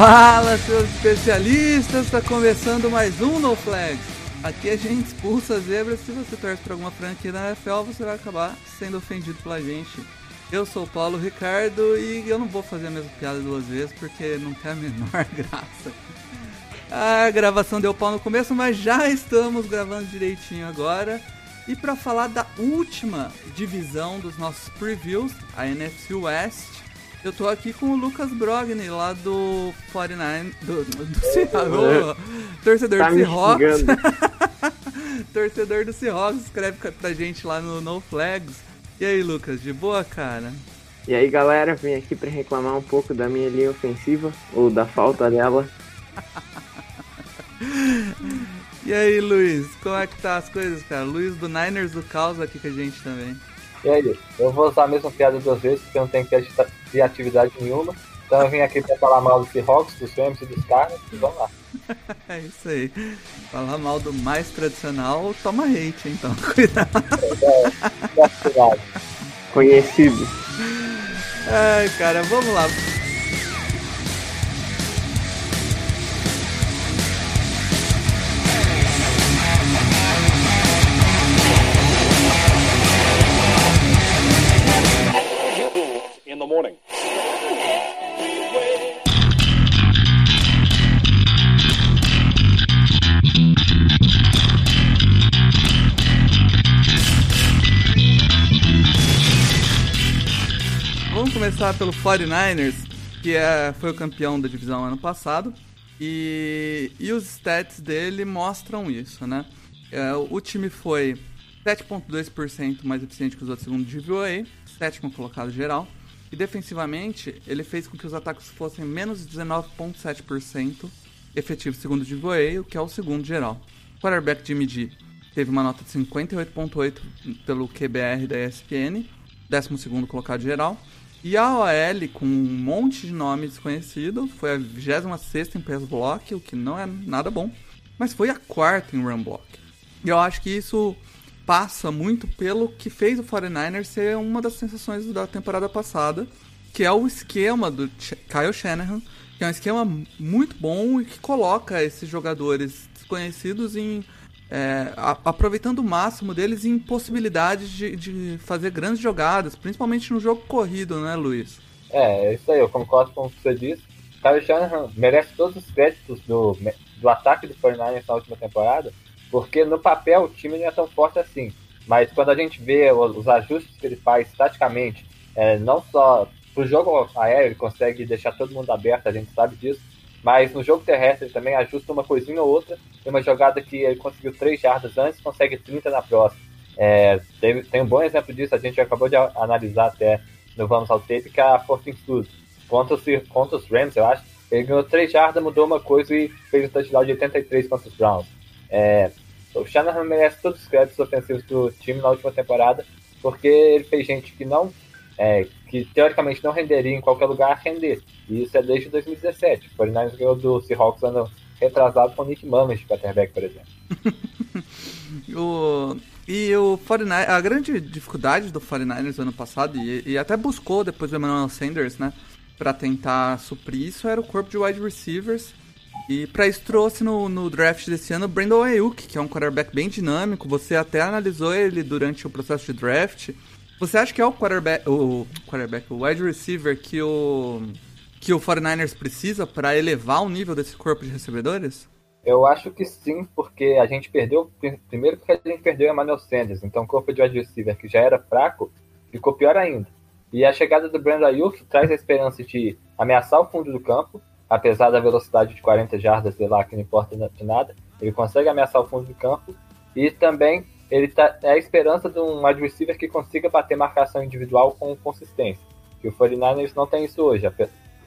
Fala, seus especialistas! Está começando mais um No Flags. Aqui a gente expulsa zebras. Se você torce para alguma franquia da NFL, você vai acabar sendo ofendido pela gente. Eu sou o Paulo Ricardo e eu não vou fazer a mesma piada duas vezes porque não tem a menor graça. A gravação deu pau no começo, mas já estamos gravando direitinho agora. E para falar da última divisão dos nossos previews, a NFC West, eu tô aqui com o Lucas Brogni, lá do 49... Do, do Seahawks, torcedor Tá do Seahawks. torcedor do Seahawks, escreve pra gente lá no No Flags. E aí, Lucas, de boa, cara? E aí galera, vim aqui pra reclamar um pouco da minha linha ofensiva, ou da falta dela. E aí, Luiz, como é que tá as coisas, cara? Luiz do Niners do Caos aqui com a gente também. E aí, eu vou usar a mesma piada duas vezes, porque eu não tenho criati- criatividade nenhuma. Então eu vim aqui pra falar mal do Seahawks, dos Rams e dos Cardinals, e vamos lá. É isso aí. Falar mal do mais tradicional, toma hate, então. Cuidado. Criatividade. Conhecido. Ai, cara, vamos lá. Começar pelo 49ers, que é, foi o campeão da divisão ano passado. E, e os stats dele mostram isso, né? É, o, time foi 7,2% mais eficiente que os outros segundo DVOA, sétimo colocado geral. E defensivamente, ele fez com que os ataques fossem menos 19,7% efetivo segundo DVOA, o que é o segundo geral. O quarterback Jimmy G teve uma nota de 58,8 pelo QBR da ESPN, 12 colocado geral. E a OL, com um monte de nome desconhecido, foi a 26 em pass block, o que não é nada bom, mas foi a quarta em run block. E eu acho que isso passa muito pelo que fez o 49ers ser uma das sensações da temporada passada, que é o esquema do Kyle Shanahan, que é um esquema muito bom e que coloca esses jogadores desconhecidos em é, a- aproveitando o máximo deles em possibilidades de, de fazer grandes jogadas, principalmente no jogo corrido, né, Luiz? É, é isso aí, eu concordo com o que você disse. Kyle Shanahan merece todos os créditos do, do ataque do 49ers na última temporada, porque no papel o time não é tão forte assim. Mas quando a gente vê os, os ajustes que ele faz taticamente, é, não só pro jogo aéreo, ele consegue deixar todo mundo aberto, a gente sabe disso, mas no jogo terrestre ele também ajusta uma coisinha ou outra. Tem uma jogada que ele conseguiu 3 jardas antes, consegue 30 na próxima. É, tem, tem um bom exemplo disso, a gente acabou de analisar até no Vamos ao Tape, que é a Fortin Studios. Contra os, contra os Rams, eu acho, ele ganhou 3 jardas, mudou uma coisa e fez o touchdown de 83 contra os Browns. É, o Shanahan merece todos os créditos ofensivos do time na última temporada, porque ele fez gente que não é, que teoricamente não renderia em qualquer lugar render. E isso é desde 2017. O 49ers ganhou do Seahawks ano retrasado com o Nick Mullins de quarterback, por exemplo. O, e o 49 a grande dificuldade do 49ers ano passado, e, e até buscou depois do Emmanuel Sanders, né, pra tentar suprir isso, era o corpo de wide receivers. E pra isso trouxe no, no draft desse ano o Brandon Ayuk, que é um quarterback bem dinâmico. Você até analisou ele durante o processo de draft. Você acha que é o quarterback, o quarterback, o wide receiver que o que o 49ers precisa pra elevar o nível desse corpo de recebedores? Eu acho que sim, porque a gente perdeu. Primeiro porque a gente perdeu o Emmanuel Sanders, então o corpo de wide receiver que já era fraco ficou pior ainda. E a chegada do Brandon Ayuk traz a esperança de ameaçar o fundo do campo, apesar da velocidade de 40 jardas, sei lá, que não importa de nada, ele consegue ameaçar o fundo do campo. E também ele tá, é a esperança de um wide receiver que consiga bater marcação individual com consistência. Que o 49ers não tem isso hoje.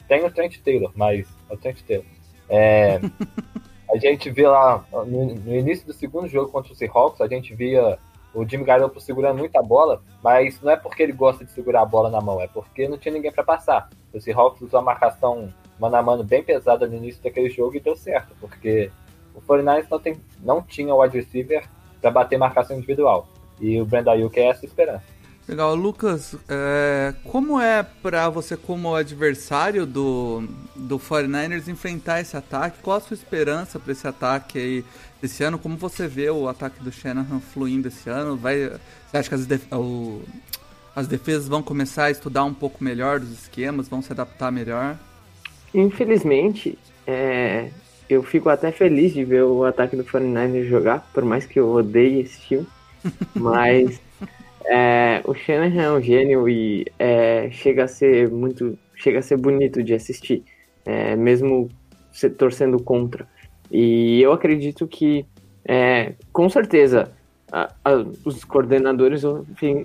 tem o Trent Taylor, mas é o Trent Taylor. É, a gente vê lá no, no, início do segundo jogo contra o Seahawks, a gente via o Jimmy Garoppolo segurando muita bola, mas não é porque ele gosta de segurar a bola na mão, é porque não tinha ninguém para passar. O Seahawks usou a marcação mano a mano bem pesada no início daquele jogo e deu certo, porque o 49ers não, tem, não tinha o wide receiver para bater marcação individual. E o Brandon Ayuk é essa esperança. Legal, Lucas, é, como é para você como adversário do, do 49ers enfrentar esse ataque? Qual a sua esperança para esse ataque aí esse ano? Como você vê o ataque do Shanahan fluindo esse ano? Vai, você acha que as, def o, as defesas vão começar a estudar um pouco melhor dos esquemas, vão se adaptar melhor? Infelizmente, é, eu fico até feliz de ver o ataque do 49ers jogar, por mais que eu odeie esse time. Mas é, o Shanahan é um gênio e é, chega a ser muito. chega a ser bonito de assistir, é, mesmo se torcendo contra. E eu acredito que, é, com certeza, a, a, os coordenadores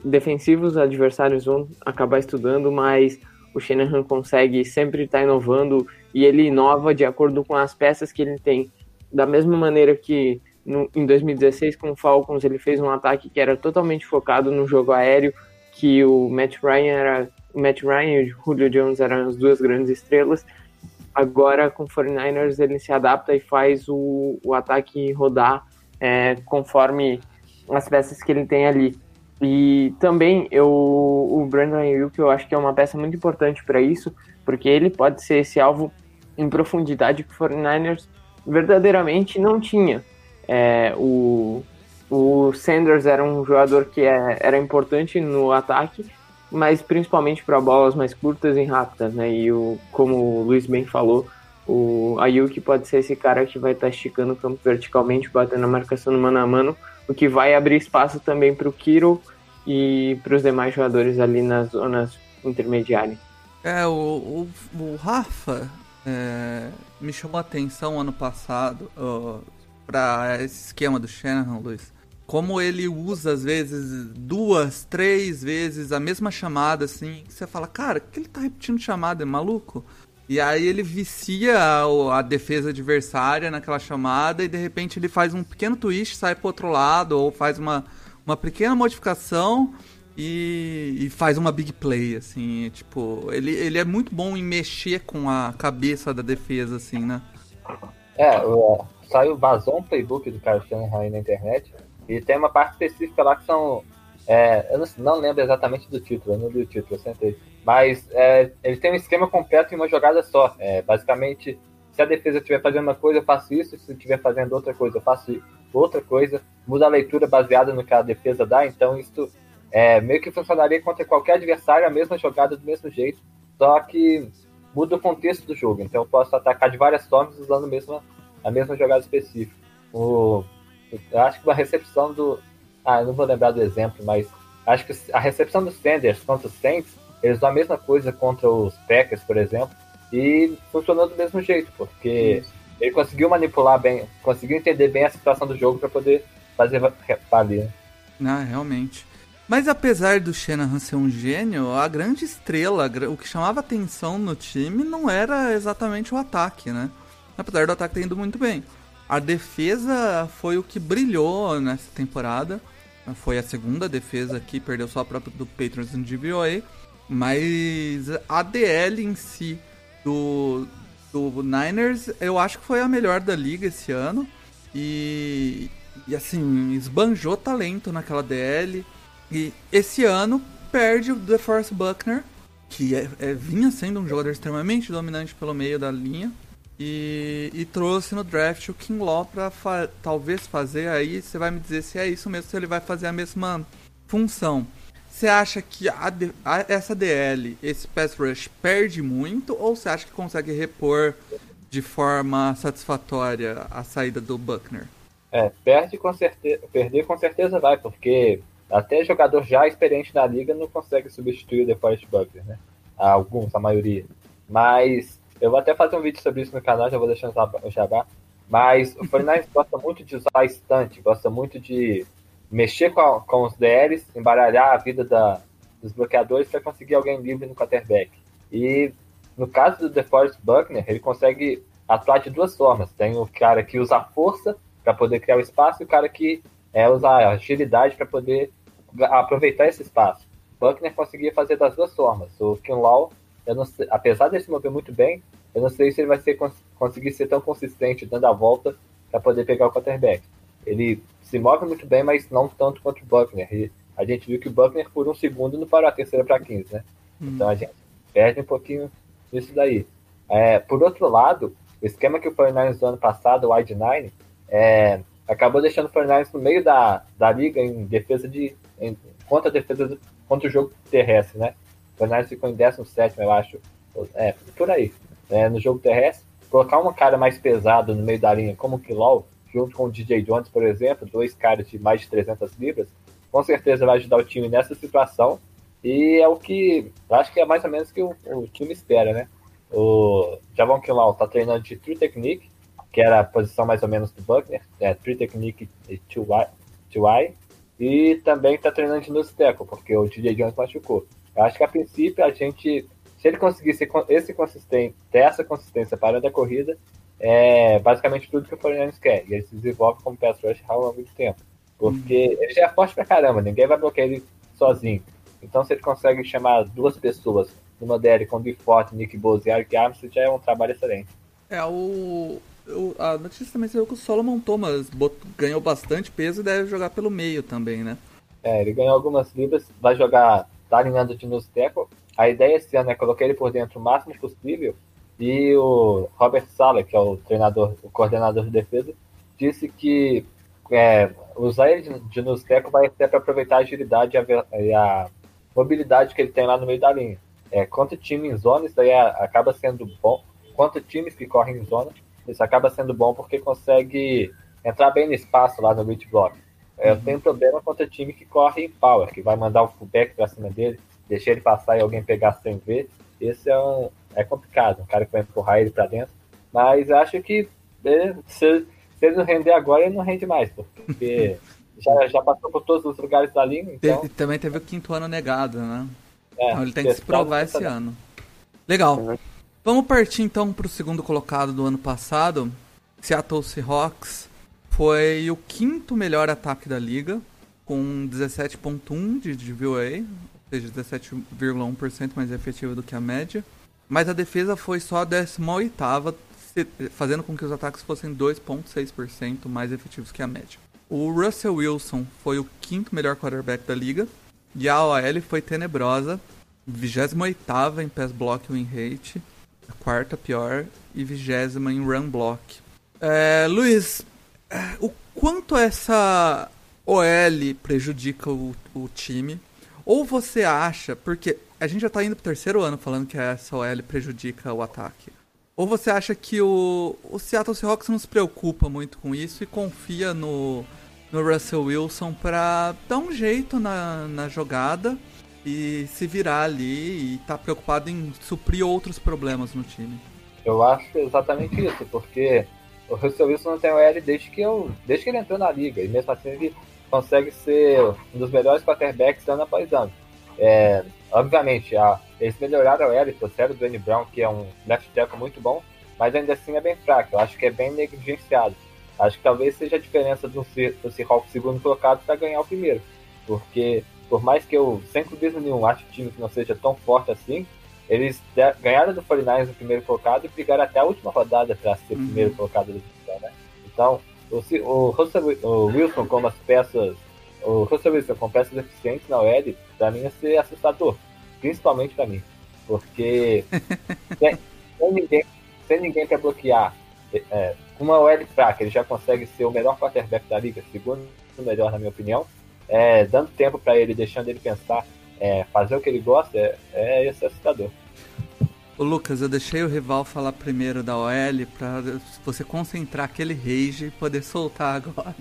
defensivos adversários vão acabar estudando, mas o Shanahan consegue sempre estar inovando e ele inova de acordo com as peças que ele tem. Da mesma maneira que no, em 2016 com o Falcons ele fez um ataque que era totalmente focado no jogo aéreo, que o Matt Ryan era o Matt Ryan e o Julio Jones eram as duas grandes estrelas. Agora com o 49ers ele se adapta e faz o, o ataque rodar é, conforme as peças que ele tem ali. E também eu, o Brandon Ayuk eu acho que é uma peça muito importante para isso, porque ele pode ser esse alvo em profundidade que o 49ers verdadeiramente não tinha. É, o, o Sanders era um jogador que é, era importante no ataque, mas principalmente para bolas mais curtas e rápidas, né? E o, como o Luiz bem falou, o Ayuk pode ser esse cara que vai estar tá esticando o campo verticalmente, batendo a marcação no mano a mano, o que vai abrir espaço também para o Kiro e para os demais jogadores ali nas zonas intermediárias. É, o, o, o Rafa é, me chamou a atenção ano passado para esse esquema do Shanahan, Luiz. Como ele usa, às vezes, duas, três vezes a mesma chamada, assim, que você fala, cara, que ele tá repetindo chamada, é maluco? E aí ele vicia a, a, defesa adversária naquela chamada e de repente ele faz um pequeno twist, sai pro outro lado, ou faz uma, uma pequena modificação e, e, faz uma big play, assim, tipo, ele, ele é muito bom em mexer com a cabeça da defesa, assim, né? É, o, saiu, vazou um playbook do Kyle Shanahan na internet, e tem uma parte específica lá que são, é, eu não, não, lembro exatamente do título, eu não li o título, eu sentei, mas é, ele tem um esquema completo em uma jogada só, é, basicamente, se a defesa estiver fazendo uma coisa, eu faço isso, se estiver fazendo outra coisa, eu faço outra coisa, muda a leitura baseada no que a defesa dá, então isso é, meio que funcionaria contra qualquer adversário, a mesma jogada do mesmo jeito, só que muda o contexto do jogo. Então eu posso atacar de várias formas usando a mesma, a mesma jogada específica. O, eu acho que a recepção do. Ah, eu não vou lembrar do exemplo, mas acho que a recepção dos Sanders contra os Saints, eles usam a mesma coisa contra os Packers, por exemplo, e funcionou do mesmo jeito, porque Isso. ele conseguiu manipular bem, conseguiu entender bem a situação do jogo para poder fazer valer. Ah, realmente. Mas apesar do Shanahan ser um gênio, a grande estrela, o que chamava atenção no time não era exatamente o ataque, né? Apesar do ataque ter indo muito bem. A defesa foi o que brilhou nessa temporada. Foi a segunda defesa que perdeu só a própria do Patriots no DVOA. Mas a DL em si do, do Niners, eu acho que foi a melhor da liga esse ano. E, e assim, esbanjou talento naquela DL. E esse ano perde o DeForest Buckner, que é, é, vinha sendo um jogador extremamente dominante pelo meio da linha. E, e trouxe no draft o Kinlaw para fa talvez fazer aí. Você vai me dizer se é isso mesmo, se ele vai fazer a mesma função. Você acha que a, a, essa DL, esse pass rush, perde muito? Ou você acha que consegue repor de forma satisfatória a saída do Buckner? É, perde com certeza, perder com certeza vai, porque até jogador já experiente na liga não consegue substituir o DeForest Buckner, né? Alguns, a maioria. Mas eu vou até fazer um vídeo sobre isso no canal, já vou deixando o jabá. Mas o 49 gosta muito de usar estante, gosta muito de mexer com, a, com os DLs, embaralhar a vida da, dos bloqueadores para conseguir alguém livre no quarterback. E no caso do DeForest Buckner, ele consegue atuar de duas formas. Tem o cara que usa a força para poder criar o espaço e o cara que é, usa a agilidade para poder aproveitar esse espaço. Buckner conseguia fazer das duas formas. O Kinlaw, sei, apesar de se mover muito bem, eu não sei se ele vai ser, conseguir ser tão consistente dando a volta para poder pegar o quarterback. Ele se move muito bem, mas não tanto quanto o Buckner. E a gente viu que o Buckner, por um segundo, não parou a terceira para 15, né? Hum. Então a gente perde um pouquinho nisso daí. É, por outro lado, o esquema que o 49ers do ano passado, o Wide 9, é, acabou deixando o 49ers no meio da, da liga em defesa de. Em, contra a defesa contra o jogo terrestre, né? O 49ers ficou em 17, eu acho. É, por aí. É, no jogo terrestre. Colocar uma cara mais pesada no meio da linha, como o Kilol, junto com o DJ Jones, por exemplo, dois caras de mais de 300 libras, com certeza vai ajudar o time nessa situação. E é o que acho que é mais ou menos que o, o time espera, né? O Javon Kilal tá treinando de True Technique, que era a posição mais ou menos do Buckner, é True Technique e 2Y, e também tá treinando de nose tackle, porque o DJ Jones machucou. Eu acho que a princípio a gente, se ele conseguir ser esse consistente, ter essa consistência para a corrida, é basicamente tudo que o Fernandes quer. E ele se desenvolve como pass rush há muito tempo. Porque ele já é forte pra caramba, ninguém vai bloquear ele sozinho. Então, se ele consegue chamar duas pessoas numa DL com o Forte, Nick Bose e Eric Armstrong, já é um trabalho excelente. É, o a notícia também saiu que o Solomon Thomas ganhou bastante peso e deve jogar pelo meio também, né? É, ele ganhou algumas libras, vai jogar, tá alinhando de nos teco. A ideia esse ano é colocar ele por dentro o máximo possível. E o Robert Sala, que é o treinador, o coordenador de defesa, disse que é, usar ele de, de vai ser para aproveitar a agilidade e a, a mobilidade que ele tem lá no meio da linha. É, quanto time em zona, isso aí acaba sendo bom. Quanto times que correm em zona, isso acaba sendo bom porque consegue entrar bem no espaço lá no reach block. É, eu uhum. tenho problema contra time que corre em power, que vai mandar o fullback pra cima dele, deixar ele passar e alguém pegar sem ver. Esse é, um, é complicado, um cara que vai empurrar ele para dentro. Mas acho que é, se, se ele não render agora, ele não rende mais, porque já, já passou por todos os lugares da linha. Então... Teve, também teve o quinto ano negado, né? É, então ele tem que se provar esse ano. Legal. Vamos partir então para o segundo colocado do ano passado. Seattle Seahawks foi o quinto melhor ataque da liga, com 17.1 de, de VOA, ou seja, 17,1% mais efetivo do que a média. Mas a defesa foi só a 18 fazendo com que os ataques fossem 2,6% mais efetivos que a média. O Russell Wilson foi o quinto melhor quarterback da liga. E a OL foi tenebrosa. 28 em pass block win rate. A quarta pior. E 20 em run block. É, Luiz, é, o quanto essa OL prejudica o, o time? Ou você acha, porque a gente já tá indo pro terceiro ano falando que essa OL prejudica o ataque. Ou você acha que o, o Seattle Seahawks não se preocupa muito com isso e confia no, no Russell Wilson para dar um jeito na, na jogada e se virar ali e tá preocupado em suprir outros problemas no time. Eu acho exatamente isso, porque o Russell Wilson não tem o L desde que, eu, desde que ele entrou na liga, e mesmo assim ele consegue ser um dos melhores quarterbacks ano após ano. É, obviamente, a, eles melhoraram o L, trouxeram o Dwayne Brown, que é um left tackle muito bom, mas ainda assim é bem fraco, eu acho que é bem negligenciado. Acho que talvez seja a diferença do, do Seahawks segundo colocado para ganhar o primeiro. Porque, por mais que eu, sem clubismo nenhum, acho que o time que não seja tão forte assim, eles ganharam do 49ers no primeiro colocado e brigaram até a última rodada para ser uhum. primeiro colocado do divisão, né? Então, o, o, Russell, o Wilson com as peças, o Russell Wilson com peças eficientes na OL, para mim ia ser assustador, principalmente para mim, porque sem, sem, ninguém, sem ninguém para bloquear, é, com uma OL fraca, ele já consegue ser o melhor quarterback da liga, segundo melhor na minha opinião. É, dando tempo para ele, deixando ele pensar, é, fazer o que ele gosta, é, é esse assustador. Ô Lucas, eu deixei o rival falar primeiro da OL pra você concentrar aquele rage e poder soltar agora.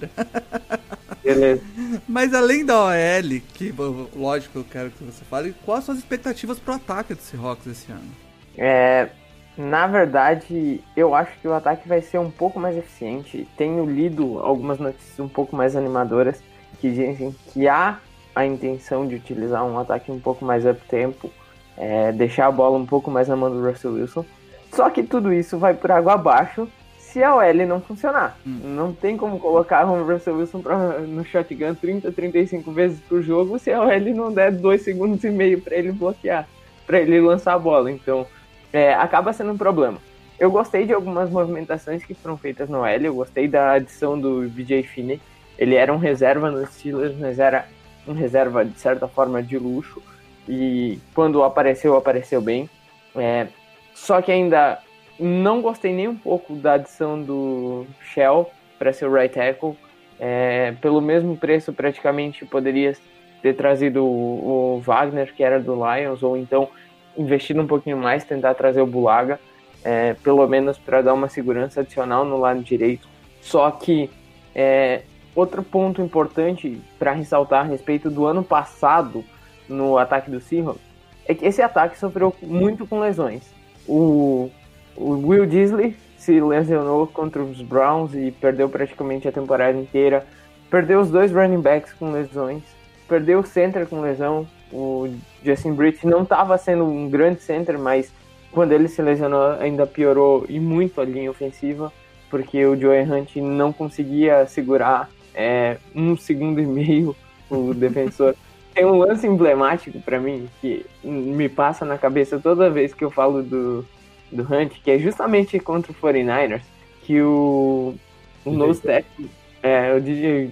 Beleza. Mas além da OL, que lógico eu quero que você fale, quais as suas expectativas pro ataque do Seahawks esse ano? É, na verdade, eu acho que o ataque vai ser um pouco mais eficiente. Tenho lido algumas notícias um pouco mais animadoras que dizem que há a intenção de utilizar um ataque um pouco mais up tempo é, deixar a bola um pouco mais na mão do Russell Wilson. Só que tudo isso vai por água abaixo se a OL não funcionar. Hum. Não tem como colocar o Russell Wilson pra, no shotgun 30, 35 vezes por jogo se a OL não der 2 segundos e meio para ele bloquear, para ele lançar a bola. Então, é, acaba sendo um problema. Eu gostei de algumas movimentações que foram feitas no OL, eu gostei da adição do BJ Finney. Ele era um reserva nos Steelers, mas era um reserva de certa forma de luxo. E quando apareceu, apareceu bem. É, só que ainda não gostei nem um pouco da adição do Shell para ser o right tackle. É, pelo mesmo preço, praticamente poderia ter trazido o, o, Wagner, que era do Lions, ou então investido um pouquinho mais, tentar trazer o Bulaga, é, pelo menos para dar uma segurança adicional no lado direito. Só que é, outro ponto importante para ressaltar a respeito do ano passado no ataque do Seahawks é que esse ataque sofreu muito com lesões. O o Will Disley se lesionou contra os Browns e perdeu praticamente a temporada inteira. Perdeu os dois running backs com lesões. Perdeu o center com lesão. O Justin Britt não estava sendo um grande center, mas quando ele se lesionou ainda piorou e muito a linha ofensiva, porque o Joey Hunt não conseguia segurar é, um segundo e meio o defensor. Tem um lance emblemático para mim que me passa na cabeça toda vez que eu falo do, do Hunt, que é justamente contra o 49ers, que o, o nose tackle, é, o DJ,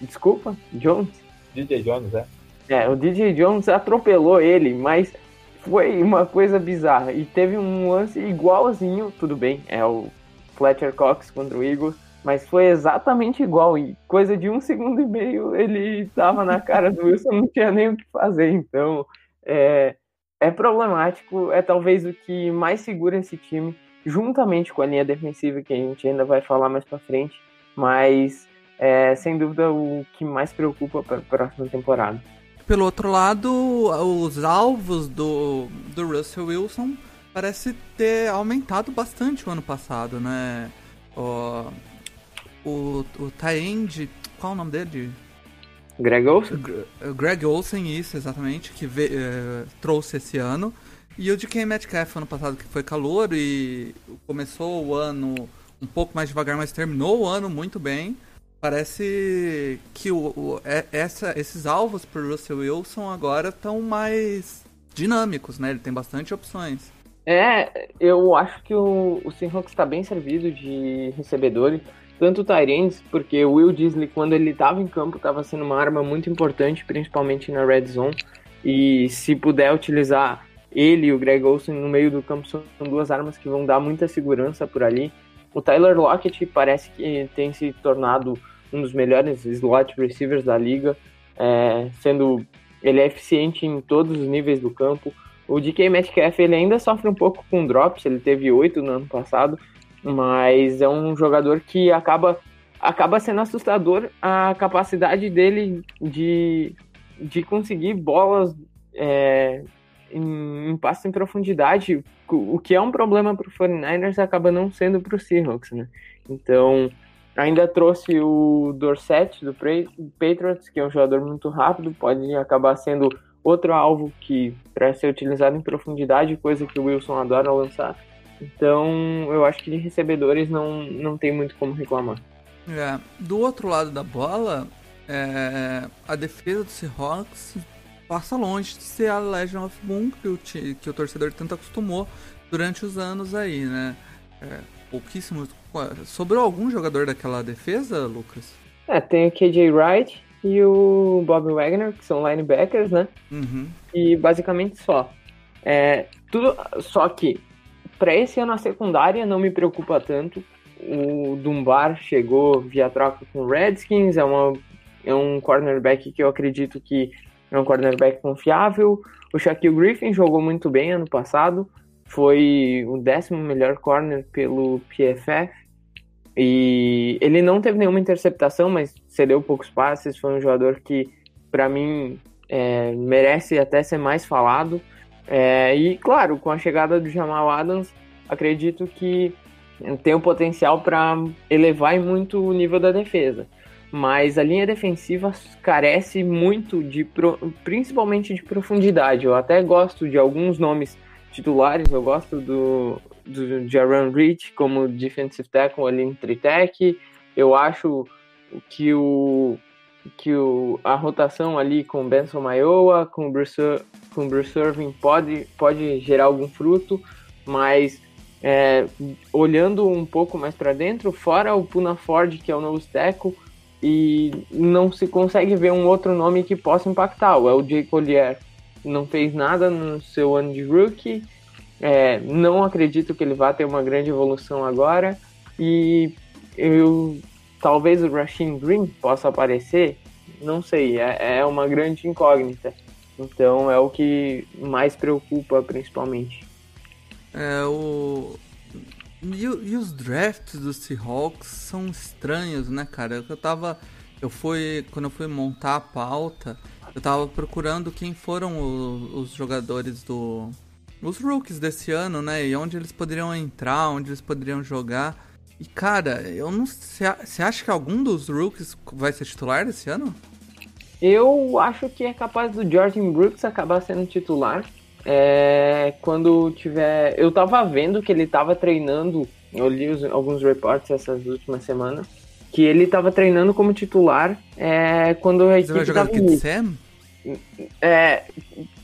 desculpa, Jones? DJ Jones, é. É, o DJ Jones atropelou ele, mas foi uma coisa bizarra. E teve um lance igualzinho, tudo bem, é o Fletcher Cox contra o Eagles, mas foi exatamente igual. E coisa de um segundo e meio ele tava na cara do Wilson, não tinha nem o que fazer. Então, é, é problemático, é talvez o que mais segura esse time, juntamente com a linha defensiva, que a gente ainda vai falar mais para frente, mas é sem dúvida o que mais preocupa para a próxima temporada. Pelo outro lado, os alvos do, do Russell Wilson parece ter aumentado bastante o ano passado, né? O, o Taend, qual é o nome dele? Greg Olsen? Greg Olsen, isso, exatamente, que veio, é, trouxe esse ano. E o de Ken Metcalf ano passado, que foi calor e começou o ano um pouco mais devagar, mas terminou o ano muito bem. Parece que o, o é, essa, esses alvos para Russell Wilson agora estão mais dinâmicos, né? Ele tem bastante opções. É, eu acho que o, o Seahawks está bem servido de recebedores tanto Tyrants, porque o Will Disley, quando ele estava em campo, estava sendo uma arma muito importante, principalmente na red zone. E se puder utilizar ele e o Greg Olsen no meio do campo, são duas armas que vão dar muita segurança por ali. O Tyler Lockett parece que tem se tornado um dos melhores slot receivers da liga, é, sendo ele é eficiente em todos os níveis do campo. O DK Metcalf ele ainda sofre um pouco com drops, ele teve oito no ano passado, mas é um jogador que acaba, acaba sendo assustador a capacidade dele de, de conseguir bolas é, em, em passe em profundidade, o que é um problema para o 49ers acaba não sendo para o Seahawks, né? Então, ainda trouxe o Dorset do Patriots, que é um jogador muito rápido, pode acabar sendo outro alvo que para ser utilizado em profundidade, coisa que o Wilson adora lançar. Então, eu acho que de recebedores não, não tem muito como reclamar. É, do outro lado da bola, é, a defesa do Seahawks passa longe de ser a Legend of Boom que o, que o torcedor tanto acostumou durante os anos aí, né? É, pouquíssimos. Sobrou algum jogador daquela defesa, Lucas? É, tem o KJ Wright e o Bob Wagner, que são linebackers, né? Uhum. E basicamente só. É, tudo, só que para esse ano a secundária não me preocupa tanto. O Dumbar chegou via troca com o Redskins, é, uma, é um cornerback que eu acredito que é um cornerback confiável. O Shaquille Griffin jogou muito bem ano passado, foi o décimo melhor corner pelo PFF. E ele não teve nenhuma interceptação, mas cedeu poucos passes. Foi um jogador que, para mim, é, merece até ser mais falado. É, e claro, com a chegada do Jamal Adams, acredito que tem o potencial para elevar muito o nível da defesa. mas a linha defensiva carece muito de, principalmente de profundidade. Eu até gosto de alguns nomes titulares, eu gosto do, do Jaron Reed como defensive tackle ali em Tritec. Eu acho que o que o, a rotação ali com Benson Maioa, com o Bruce, com Bruce Irving pode, pode gerar algum fruto, mas é, olhando um pouco mais para dentro, fora o Puna Ford, que é o novo tackle, e não se consegue ver um outro nome que possa impactar. O LJ Collier não fez nada no seu ano de rookie, é, não acredito que ele vá ter uma grande evolução agora, e eu talvez o Rashin Green possa aparecer, não sei, é, é uma grande incógnita. Então é o que mais preocupa principalmente. É, o. E, e, os drafts dos Seahawks são estranhos, né, cara? Eu tava. Eu fui. Quando eu fui montar a pauta, eu tava procurando quem foram os, os jogadores do. Os rookies desse ano, né? E onde eles poderiam entrar, onde eles poderiam jogar. E cara, eu não. Você acha que algum dos rookies vai ser titular esse ano? Eu acho que é capaz do Jordan Brooks acabar sendo titular. É, quando tiver. Eu tava vendo que ele tava treinando. Eu li os, alguns reportes essas últimas semanas. Que ele tava treinando como titular é, quando a equipe. Você vai jogar tava de Sam? É,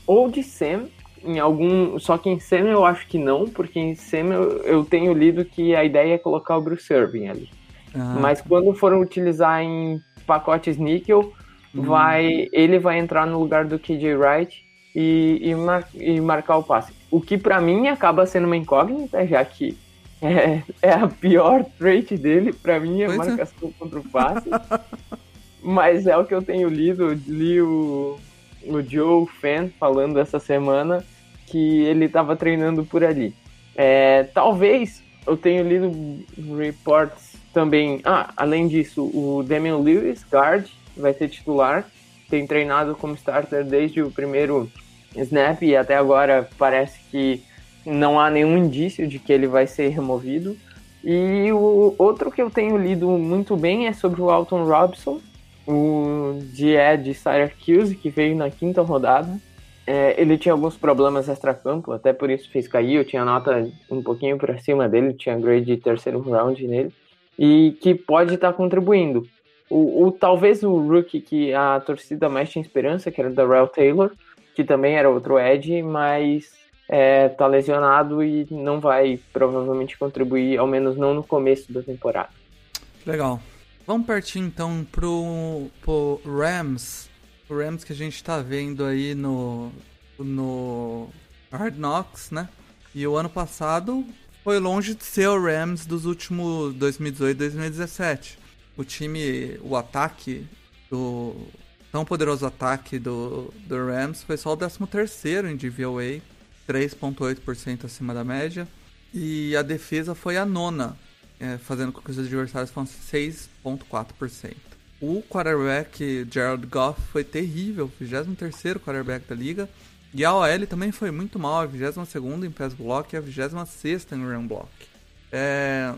ou de Sam, em algum. Só que em Sam eu acho que não, porque em Sam eu, eu tenho lido que a ideia é colocar o Bruce Irving ali. Ah. Mas quando foram utilizar em pacotes níquel, hum. vai, ele vai entrar no lugar do KJ Wright e, e, mar, e marcar o passe. O que para mim acaba sendo uma incógnita, já que é, é a pior trait dele, para mim é pois é. marcação é. contra o passe. Mas é o que eu tenho lido, li o, o Joe Fan falando essa semana que ele estava treinando por ali. É, talvez eu tenha lido reports também. Ah, além disso, o Damian Lewis, guard, vai ser titular. Tem treinado como starter desde o primeiro snap e até agora parece que não há nenhum indício de que ele vai ser removido. E o outro que eu tenho lido muito bem é sobre o Alton Robson, o de Ed Syracuse, que veio na quinta rodada. É, ele tinha alguns problemas extra-campo, até por isso fez cair. Eu tinha nota um pouquinho para cima dele, tinha grade de terceiro round nele, e que pode estar tá contribuindo. O, o, talvez o rookie que a torcida mais tinha esperança, que era o Darrell Taylor, que também era outro Ed, mas é, tá lesionado e não vai provavelmente contribuir, ao menos não no começo da temporada. Legal. Vamos partir então pro, pro Rams Rams que a gente tá vendo aí no, no Hard Knocks, né? E o ano passado foi longe de ser o Rams dos últimos 2018 2017. O time, o ataque do tão poderoso ataque do, do Rams foi só o 13 terceiro em DVOA, 3.8% acima da média. E a defesa foi a nona, é, fazendo com que os adversários fossem 6.4%. O quarterback Gerald Goff foi terrível, 23º quarterback da liga. E a OL também foi muito mal, a 22ª em pass block e a 26ª em run block. É...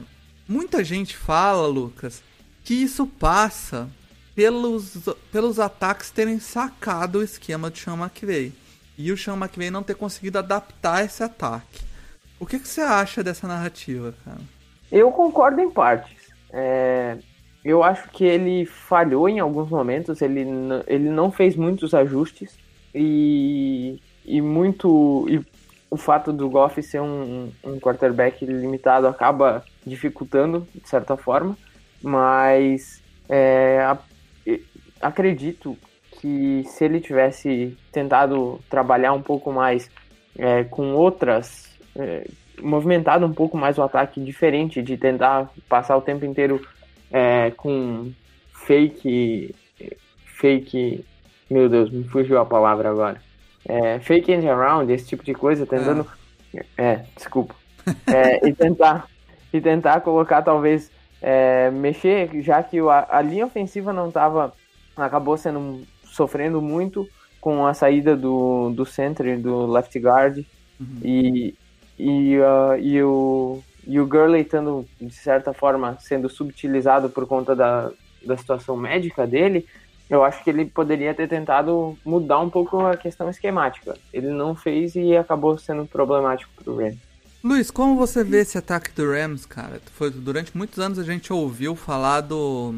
Muita gente fala, Lucas, que isso passa pelos, pelos ataques terem sacado o esquema do Sean McVay. E o Sean McVay não ter conseguido adaptar esse ataque. O que, que você acha dessa narrativa, cara? Eu concordo em partes. É, eu acho que ele falhou em alguns momentos, ele, ele não fez muitos ajustes e, e muito. E o fato do Goff ser um, um quarterback limitado acaba dificultando, de certa forma, mas é, a, acredito que se ele tivesse tentado trabalhar um pouco mais é, com outras. É, movimentado um pouco mais o ataque diferente de tentar passar o tempo inteiro é, com fake. Fake. Meu Deus, me fugiu a palavra agora. É, fake and around, esse tipo de coisa, tentando. É, é desculpa. É, e tentar. E tentar colocar, talvez, é, mexer, já que a, a linha ofensiva não estava. Acabou sendo. sofrendo muito com a saída do, do center, do left guard. Uhum. E, e, uh, e o, e o Gurley estando, de certa forma, sendo subutilizado por conta da, da situação médica dele, eu acho que ele poderia ter tentado mudar um pouco a questão esquemática. Ele não fez e acabou sendo problemático pro Rams. Luiz, como você vê esse ataque do Rams, cara? Foi, durante muitos anos a gente ouviu falar do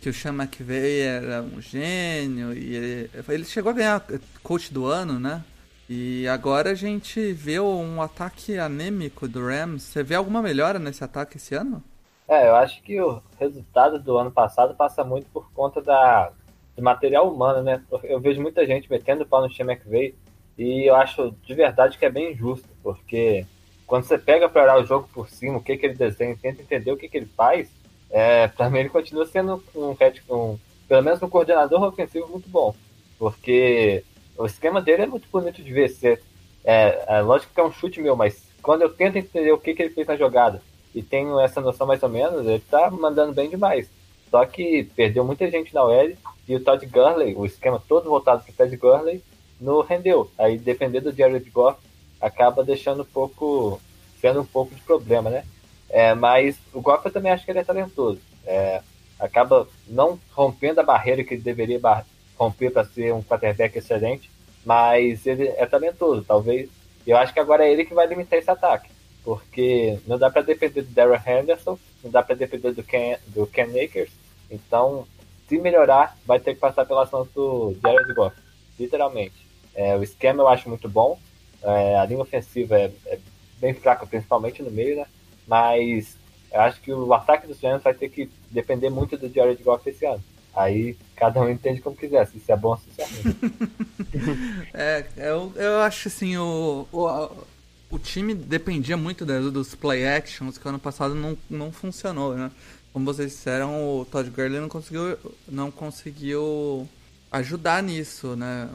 que o Sean McVay era um gênio e ele, ele chegou a ganhar coach do ano, né? E agora a gente vê um ataque anêmico do Rams. Você vê alguma melhora nesse ataque esse ano? É, eu acho que o resultado do ano passado passa muito por conta da, do material humano, né? Eu vejo muita gente metendo o pau no Sean McVay e eu acho de verdade que é bem injusto, porque quando você pega para olhar o jogo por cima, o que, que ele desenha, tenta entender o que, que ele faz, é, para mim ele continua sendo um, um, pelo menos um coordenador ofensivo muito bom, porque o esquema dele é muito bonito de ver. Ser, é, é, lógico que é um chute meu, mas quando eu tento entender o que, que ele fez na jogada e tenho essa noção mais ou menos, ele tá mandando bem demais. Só que perdeu muita gente na OL e o Todd Gurley, o esquema todo voltado para o Todd Gurley, não rendeu. Aí depender do Jared Goff acaba deixando um pouco, sendo um pouco de problema, né? É, mas o Goff eu também acho que ele é talentoso. É, acaba não rompendo a barreira que ele deveria romper para ser um quarterback excelente, mas ele é talentoso, talvez. Eu acho que agora é ele que vai limitar esse ataque, porque não dá para depender do Darren Henderson, não dá para depender do Ken, do Ken Akers, então se melhorar, vai ter que passar pela ação do Jared Goff, literalmente. É, o esquema eu acho muito bom, é, a linha ofensiva é, é, bem fraca, principalmente no meio, né? Mas eu acho que o ataque dos Rams vai ter que depender muito do Jared Goff esse ano. Aí cada um entende como quiser, se isso é bom ou se isso é ruim. é, eu, eu acho assim, o, o, o time dependia muito dos play actions, que ano passado não, não funcionou, né? Como vocês disseram, o Todd Gurley não conseguiu, não conseguiu ajudar nisso, né?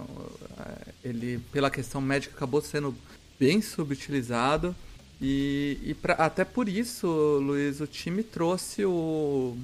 Ele, pela questão médica, acabou sendo bem subutilizado. E, e pra, até por isso, Luiz, o time trouxe o,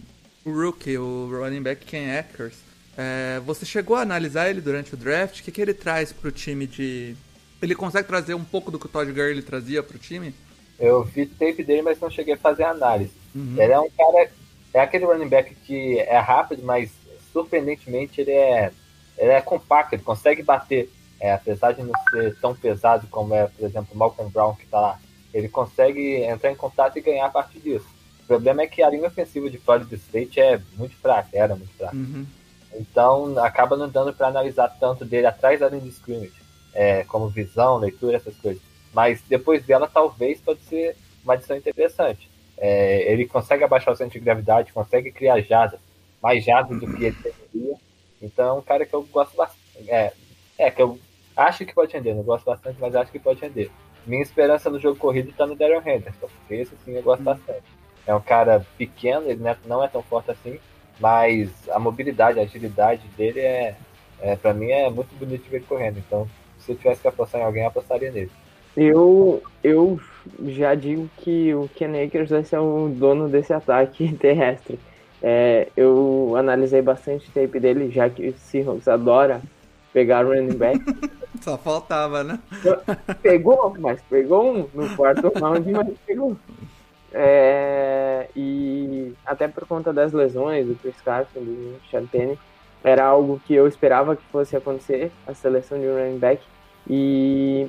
o rookie, o running back Ken Akers. É, você chegou a analisar ele durante o draft? O que, que ele traz pro time de. Ele consegue trazer um pouco do que o Todd Gurley trazia pro time? Eu vi tape dele, mas não cheguei a fazer análise. Uhum. Ele é um cara. É aquele running back que é rápido, mas surpreendentemente ele é, ele é compacto, ele consegue bater. É, apesar de não ser tão pesado como é, por exemplo, o Malcolm Brown que tá lá. Ele consegue entrar em contato e ganhar a partir disso. O problema é que a linha ofensiva de Florida State é muito fraca, era muito fraca. Uhum. Então acaba não dando para analisar tanto dele atrás da linha de scrimmage, é, como visão, leitura, essas coisas. Mas depois dela, talvez pode ser uma adição interessante. É, ele consegue abaixar o centro de gravidade, consegue criar jadas, mais jadas do que ele deveria. Então é um cara que eu gosto bastante. É, é, que eu acho que pode render, não gosto bastante, mas acho que pode render. Minha esperança no jogo corrido está no Darren Henderson, porque esse sim eu gosto uhum. bastante é um cara pequeno, ele é, não é tão forte assim, mas a mobilidade, a agilidade dele é, é para mim é muito bonito de ver ele correndo. Então, se eu tivesse que apostar em alguém, eu apostaria nele. Eu, eu já digo que o Ken Akers vai ser o dono desse ataque terrestre. É, eu analisei bastante o tape dele, já que o Seahawks adora pegar o running back. Só faltava, né? Pegou, mas pegou um no quarto round, mas pegou. É, e até por conta das lesões do Chris Carson, do Chantene, era algo que eu esperava que fosse acontecer, a seleção de um running back. E,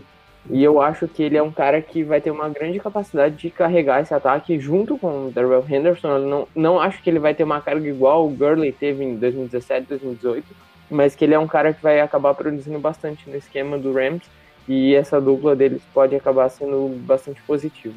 e eu acho que ele é um cara que vai ter uma grande capacidade de carregar esse ataque junto com o Darrell Henderson. Eu não, não acho que ele vai ter uma carga igual o Gurley teve em 2017, 2018, mas que ele é um cara que vai acabar produzindo bastante no esquema do Rams. E essa dupla deles pode acabar sendo bastante positiva.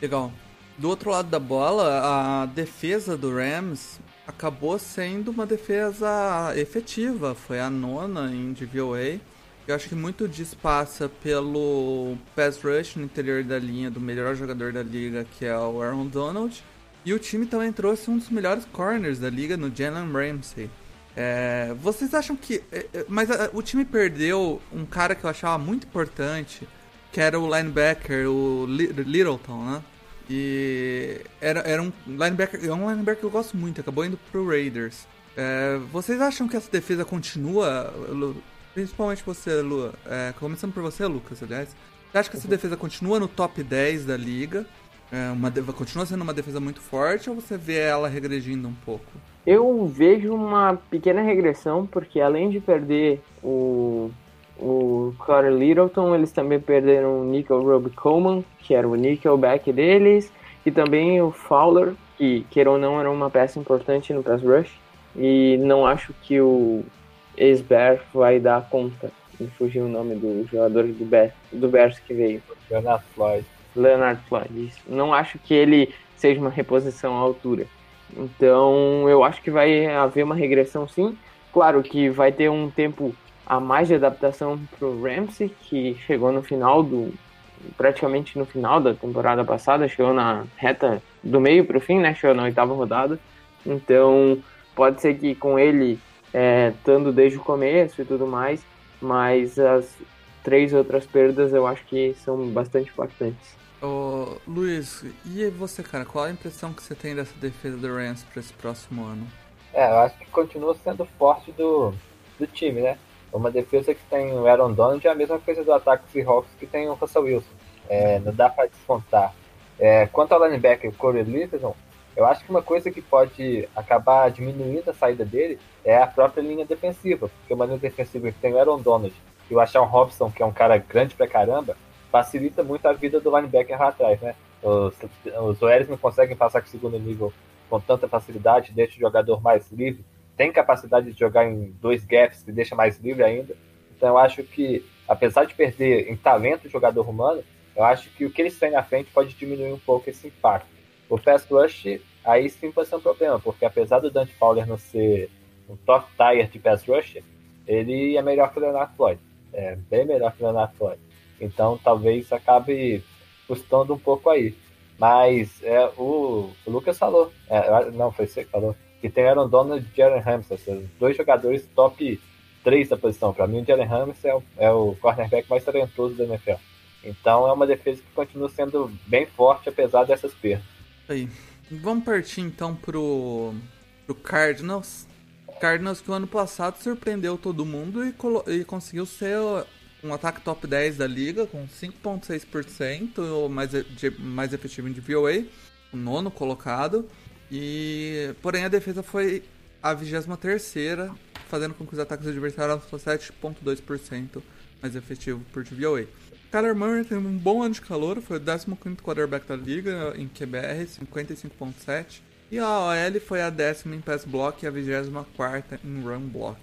Legal. Do outro lado da bola, a defesa do Rams acabou sendo uma defesa efetiva. Foi a nona em DVOA. Eu acho que muito disso passa pelo pass rush no interior da linha do melhor jogador da liga, que é o Aaron Donald. E o time também trouxe um dos melhores corners da liga no Jalen Ramsey. É, vocês acham que. É, é, mas a, o time perdeu um cara que eu achava muito importante, que era o linebacker, o Littleton, né? E era, era um linebacker, é um linebacker que eu gosto muito, acabou indo pro Raiders. É, vocês acham que essa defesa continua, principalmente você, Lu, é, começando por você, Lucas, aliás, você acha que essa uhum. defesa continua no top 10 da liga? É uma, continua sendo uma defesa muito forte ou você vê ela regredindo um pouco? Eu vejo uma pequena regressão, porque além de perder o, o Corey Littleton, eles também perderam o Nickel Roby Coleman, que era o nickelback deles, e também o Fowler, que, queira ou não, era uma peça importante no pass rush. E não acho que o ex-Bear vai dar conta. Me fugiu o nome do jogador do, Bears, do Bears que veio. Leonard Floyd. Leonard Floyd, isso. Não acho que ele seja uma reposição à altura. Então, eu acho que vai haver uma regressão sim. Claro que vai ter um tempo a mais de adaptação pro Ramsey, que chegou no final do praticamente no final da temporada passada, chegou na reta do meio pro fim, né? Chegou na oitava rodada. Então, pode ser que com ele é, estando desde o começo e tudo mais, mas as três outras perdas eu acho que são bastante impactantes. Ô, Luiz, e você, cara? Qual a impressão que você tem dessa defesa do Rams para esse próximo ano? É, eu acho que continua sendo forte do, do time, né? Uma defesa que tem o Aaron Donald é a mesma coisa do ataque dos Seahawks que tem o Russell Wilson. É, não dá para descontar. É, quanto ao linebacker Corey Littleton, eu acho que uma coisa que pode acabar diminuindo a saída dele é a própria linha defensiva, porque uma linha defensiva que tem o Aaron Donald e o Achão Robson, que é um cara grande pra caramba, facilita muito a vida do linebacker lá atrás, né? Os, os OLs não conseguem passar com o segundo nível com tanta facilidade, deixa o jogador mais livre, tem capacidade de jogar em dois gaps e deixa mais livre ainda. Então eu acho que, apesar de perder em talento o jogador humano, eu acho que o que eles têm na frente pode diminuir um pouco esse impacto. O pass rush, aí sim pode ser um problema, porque apesar do Dante Fowler não ser um top tier de pass rush, ele é melhor que o Leonard Floyd. É bem melhor que o Leonard Floyd. Então talvez acabe custando um pouco aí. Mas é, o, o Lucas falou, é, não, foi você que falou, que tem Aaron Donald e Jalen Ramsey, dois jogadores top 3 da posição. Para mim, o Jalen Ramsey é o, é o cornerback mais talentoso da NFL. Então é uma defesa que continua sendo bem forte, apesar dessas perdas. Aí. Vamos partir então pro, pro Cardinals. Cardinals que o ano passado surpreendeu todo mundo e, e conseguiu ser um ataque top 10 da liga, com 5,6% mais, de, mais efetivo em DVOA, o nono colocado. E porém a defesa foi a 23 fazendo com que os ataques adversários fossem 7,2% mais efetivo por DVOA. Kyler Murray teve um bom ano de calor, foi o 15 quarterback da liga em QBR, 55.7. E a OL foi a décima em pass block e a 24 em run block.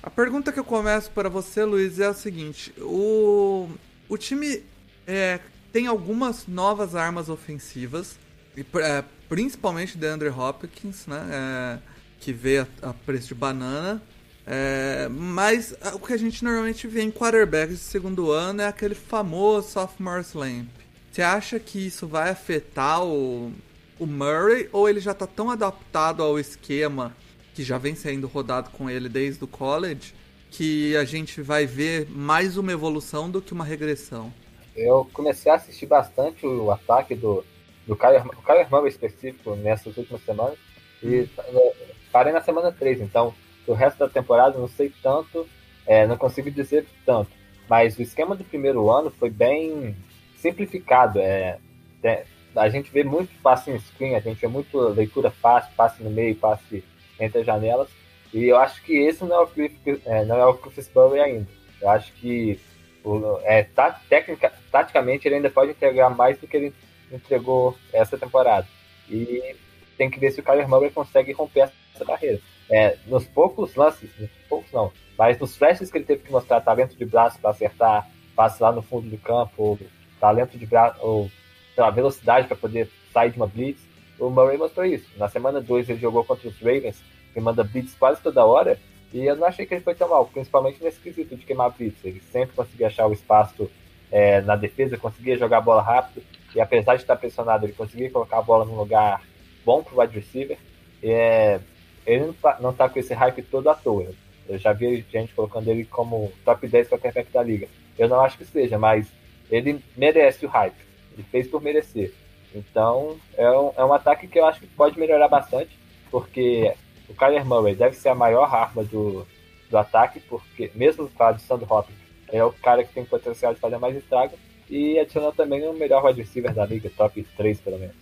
A pergunta que eu começo para você, Luiz, é a seguinte: o, o time é, tem algumas novas armas ofensivas, e, é, principalmente de Andrew Hopkins, né? É, que veio a, a preço de banana. É, mas o que a gente normalmente vê em quarterbacks de segundo ano é aquele famoso sophomore slamp. Você acha que isso vai afetar o, o Murray ou ele já está tão adaptado ao esquema que já vem sendo rodado com ele desde o college que a gente vai ver mais uma evolução do que uma regressão? Eu comecei a assistir bastante o ataque do, do Kyler, o Kyler Murray específico nessas últimas semanas e hum. parei na semana 3, então o resto da temporada não sei tanto, é, não consigo dizer tanto. Mas o esquema do primeiro ano foi bem simplificado. É, é, a gente vê muito passe em screen, a gente vê muito leitura fácil, passe no meio, passe entre as janelas. E eu acho que esse não é o Cliff, é, não é o Cliffsbury ainda. Eu acho que o, é, tá, técnica, taticamente ele ainda pode entregar mais do que ele entregou essa temporada. E tem que ver se o Kyler Murray consegue romper essa barreira é, nos poucos lances, nos poucos não, mas nos flashes que ele teve que mostrar talento de braço para acertar passe lá no fundo do campo, talento de braço, ou lá, velocidade para poder sair de uma blitz, o Murray mostrou isso. Na semana 2 ele jogou contra os Ravens, que manda blitz quase toda hora, e eu não achei que ele foi tão mal, principalmente nesse quesito de queimar blitz. Ele sempre conseguia achar o espaço é, na defesa, conseguia jogar a bola rápido, e apesar de estar pressionado, ele conseguia colocar a bola num lugar bom para o wide receiver. É, ele não tá, não tá com esse hype todo à toa. Eu já vi gente colocando ele como top 10 quarterback da liga. Eu não acho que seja, mas ele merece o hype. Ele fez por merecer. Então, é um, é um ataque que eu acho que pode melhorar bastante, porque o Kyler Murray deve ser a maior arma do, do ataque, porque mesmo a adição do Hopkins, é o cara que tem potencial de fazer mais estrago, e adicionou também o melhor wide receiver da liga, top 3 pelo menos.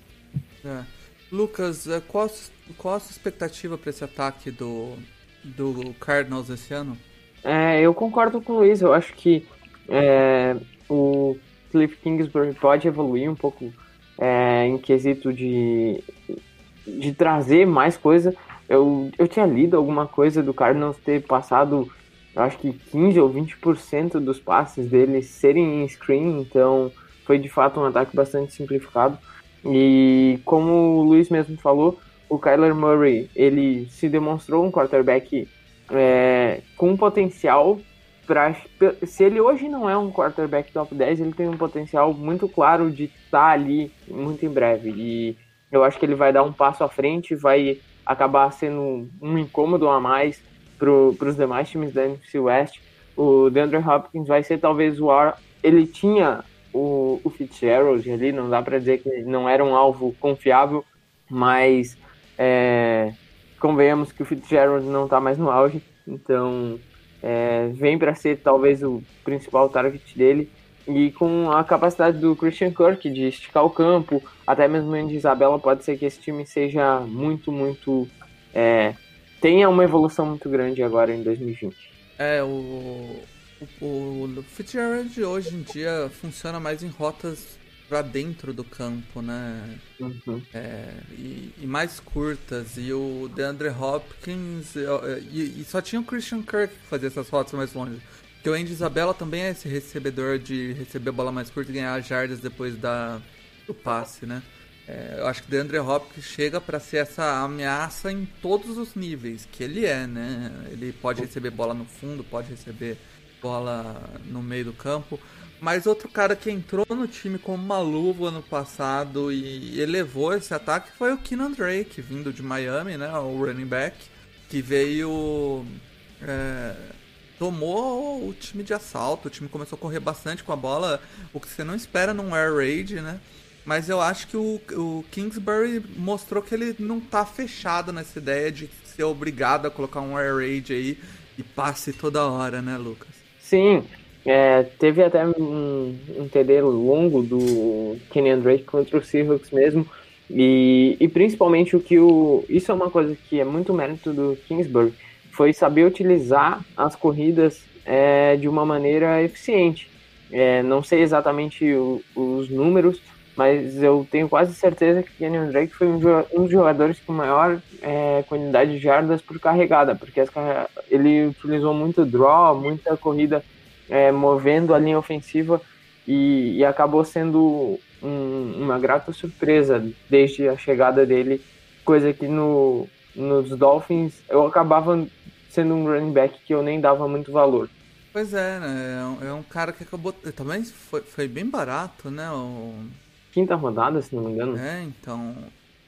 É. Lucas, é, qual, qual a sua expectativa para esse ataque do, do Cardinals esse ano? É, eu concordo com o Luiz. Eu acho que é, o Cliff Kingsbury pode evoluir um pouco é, em quesito de, de trazer mais coisa. Eu, eu tinha lido alguma coisa do Cardinals ter passado, acho que 15 ou 20% dos passes deles serem em screen, então foi de fato um ataque bastante simplificado. E como o Luiz mesmo falou, o Kyler Murray ele se demonstrou um quarterback é, com potencial para se ele hoje não é um quarterback top 10, ele tem um potencial muito claro de estar tá ali muito em breve. E eu acho que ele vai dar um passo à frente, vai acabar sendo um incômodo a mais para os demais times da NFC West. O DeAndre Hopkins vai ser talvez o ar. Ele tinha o, o Fitzgerald ali, não dá para dizer que não era um alvo confiável, mas é, convenhamos que o Fitzgerald não está mais no auge, então é, vem para ser talvez o principal target dele. E com a capacidade do Christian Kirk de esticar o campo, até mesmo em Isabela, pode ser que esse time seja muito, muito. É, tenha uma evolução muito grande agora em 2020. É, o, o, o Fitzgerald hoje em dia funciona mais em rotas para dentro do campo, né? Uhum. É, e, e, mais curtas. E o DeAndre Hopkins. E, e, só tinha o Christian Kirk que fazia essas rotas mais longe. Porque o Andy Isabella também é esse recebedor de receber a bola mais curta e ganhar jardas depois da, do passe, né? É, eu acho que DeAndre Hopkins chega para ser essa ameaça em todos os níveis que ele é, né? Ele pode receber bola no fundo, pode receber bola no meio do campo. Mas outro cara que entrou no time como uma luva ano passado e elevou esse ataque foi o Keenan Drake, vindo de Miami, né? O running back, que veio. É, tomou o time de assalto, o time começou a correr bastante com a bola, o que você não espera num air raid, né? Mas eu acho que o, o Kingsbury mostrou que ele não tá fechado nessa ideia de ser obrigado a colocar um air raid aí e passe toda hora, né, Lucas? Sim, é, teve até um, um TD longo do Kenny Drake contra o Seahawks mesmo. E, e principalmente o que o. Isso é uma coisa que é muito mérito do Kingsbury. Foi saber utilizar as corridas é, de uma maneira eficiente. É, não sei exatamente o, os números, mas eu tenho quase certeza que Kenny Drake foi um, um dos jogadores com maior é, quantidade de jardas por carregada, porque as, ele utilizou muito draw, muita corrida é, movendo a linha ofensiva e, e acabou sendo um, uma grata surpresa desde a chegada dele, coisa que no, nos Dolphins eu acabava sendo um running back que eu nem dava muito valor. Pois é, né? É um, é cara que acabou. Também foi, foi bem barato, né? O... Quinta rodada, se não me engano. É, então.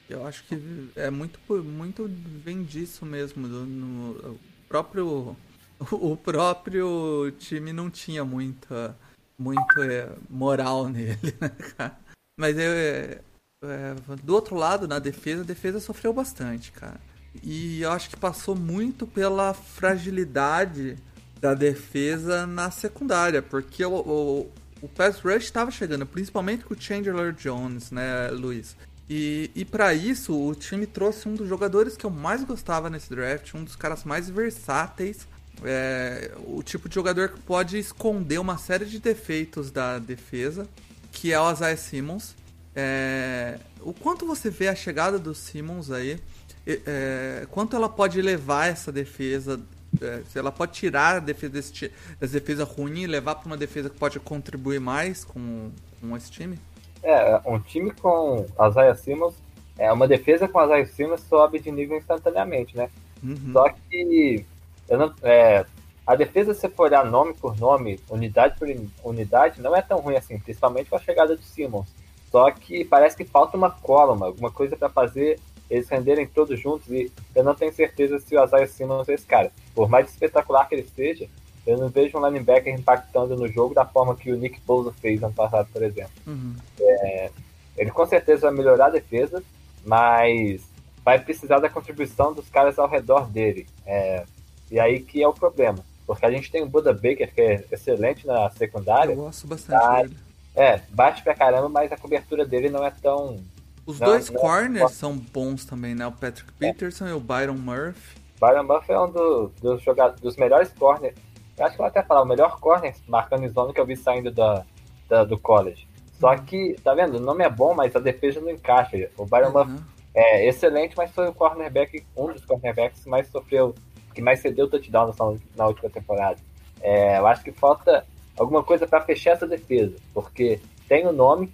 Eu acho que é muito, muito vem disso mesmo. Do, no, o próprio o próprio time não tinha muita, muito é, moral nele, né, cara? Mas eu, é, é, do outro lado, na defesa, a defesa sofreu bastante, cara. E eu acho que passou muito pela fragilidade da defesa na secundária, porque o, o, o pass rush estava chegando, principalmente com o Chandler Jones, né, Luiz? E, e para isso, o time trouxe um dos jogadores que eu mais gostava nesse draft, um dos caras mais versáteis é, o tipo de jogador que pode esconder uma série de defeitos da defesa, que é o Isaiah Simmons. É, o quanto você vê a chegada do Simmons aí, é, quanto ela pode levar essa defesa, se ela pode tirar a defesa desse, dessa defesa ruim e levar para uma defesa que pode contribuir mais com, com esse time? É, um time com Isaiah Simmons, é uma defesa com Isaiah Simmons sobe de nível instantaneamente, né? Uhum. Só que não, é, a defesa, se for olhar nome por nome, unidade por unidade, não é tão ruim assim, principalmente com a chegada de Simmons. Só que parece que falta uma column, alguma coisa para fazer eles renderem todos juntos. E eu não tenho certeza se o Isaiah Simmons é esse cara. Por mais espetacular que ele seja, eu não vejo um linebacker impactando no jogo da forma que o Nick Bosa fez ano passado, por exemplo. Uhum. É, ele com certeza vai melhorar a defesa, mas vai precisar da contribuição dos caras ao redor dele. É, e aí que é o problema. Porque a gente tem o Buda Baker, que é excelente na secundária. Eu gosto bastante tá, dele. É, bate pra caramba, mas a cobertura dele não é tão. Os Não, dois não, corners não. são bons também, né? O Patrick Peterson e o Byron Murphy. Byron Buff é um do- dos, jogadores, dos melhores corners. Eu acho que eu vou até falar, o melhor corner marcando em zona que eu vi saindo da, da- do college. Só que, tá vendo? O nome é bom, mas a defesa não encaixa. O Byron Uhum. é excelente, mas foi o cornerback, um dos cornerbacks que mais sofreu, que mais cedeu touchdown na, na última temporada. É, eu acho que falta alguma coisa para fechar essa defesa, porque tem o nome,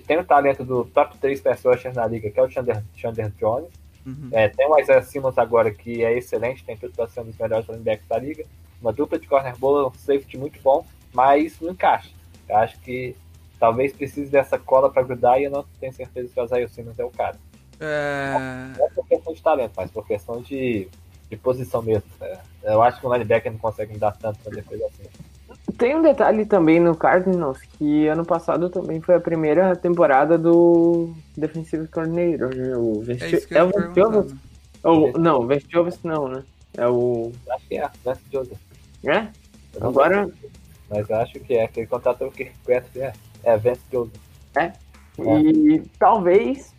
tem o talento do top 3 pass rusher na liga, que é o Chandler, Chandler Jones. Uhum. É, tem o Isaiah Simmons agora, que é excelente, tem tudo para ser um dos melhores running backs da liga. Uma dupla de corner boa, um safety muito bom, mas não encaixa. Eu acho que talvez precise dessa cola para grudar e eu não tenho certeza que o Isaiah Simmons é o cara. É, Não é por questão de talento, mas por questão de, de posição mesmo. né? Eu acho que o linebacker não consegue me dar tanto pra defesa assim. Tem um detalhe também no Cardinals que ano passado também foi a primeira temporada do Defensive Coordinator, né? O é Vesti que é ia o. Vestiovas? Ou- Não, o Vestiovas não, né? É o. Acho que é, Joseph. É? Agora. Mas eu acho que é, que ele contratou o Kirk Pressley, é. É, Vance Joseph. E talvez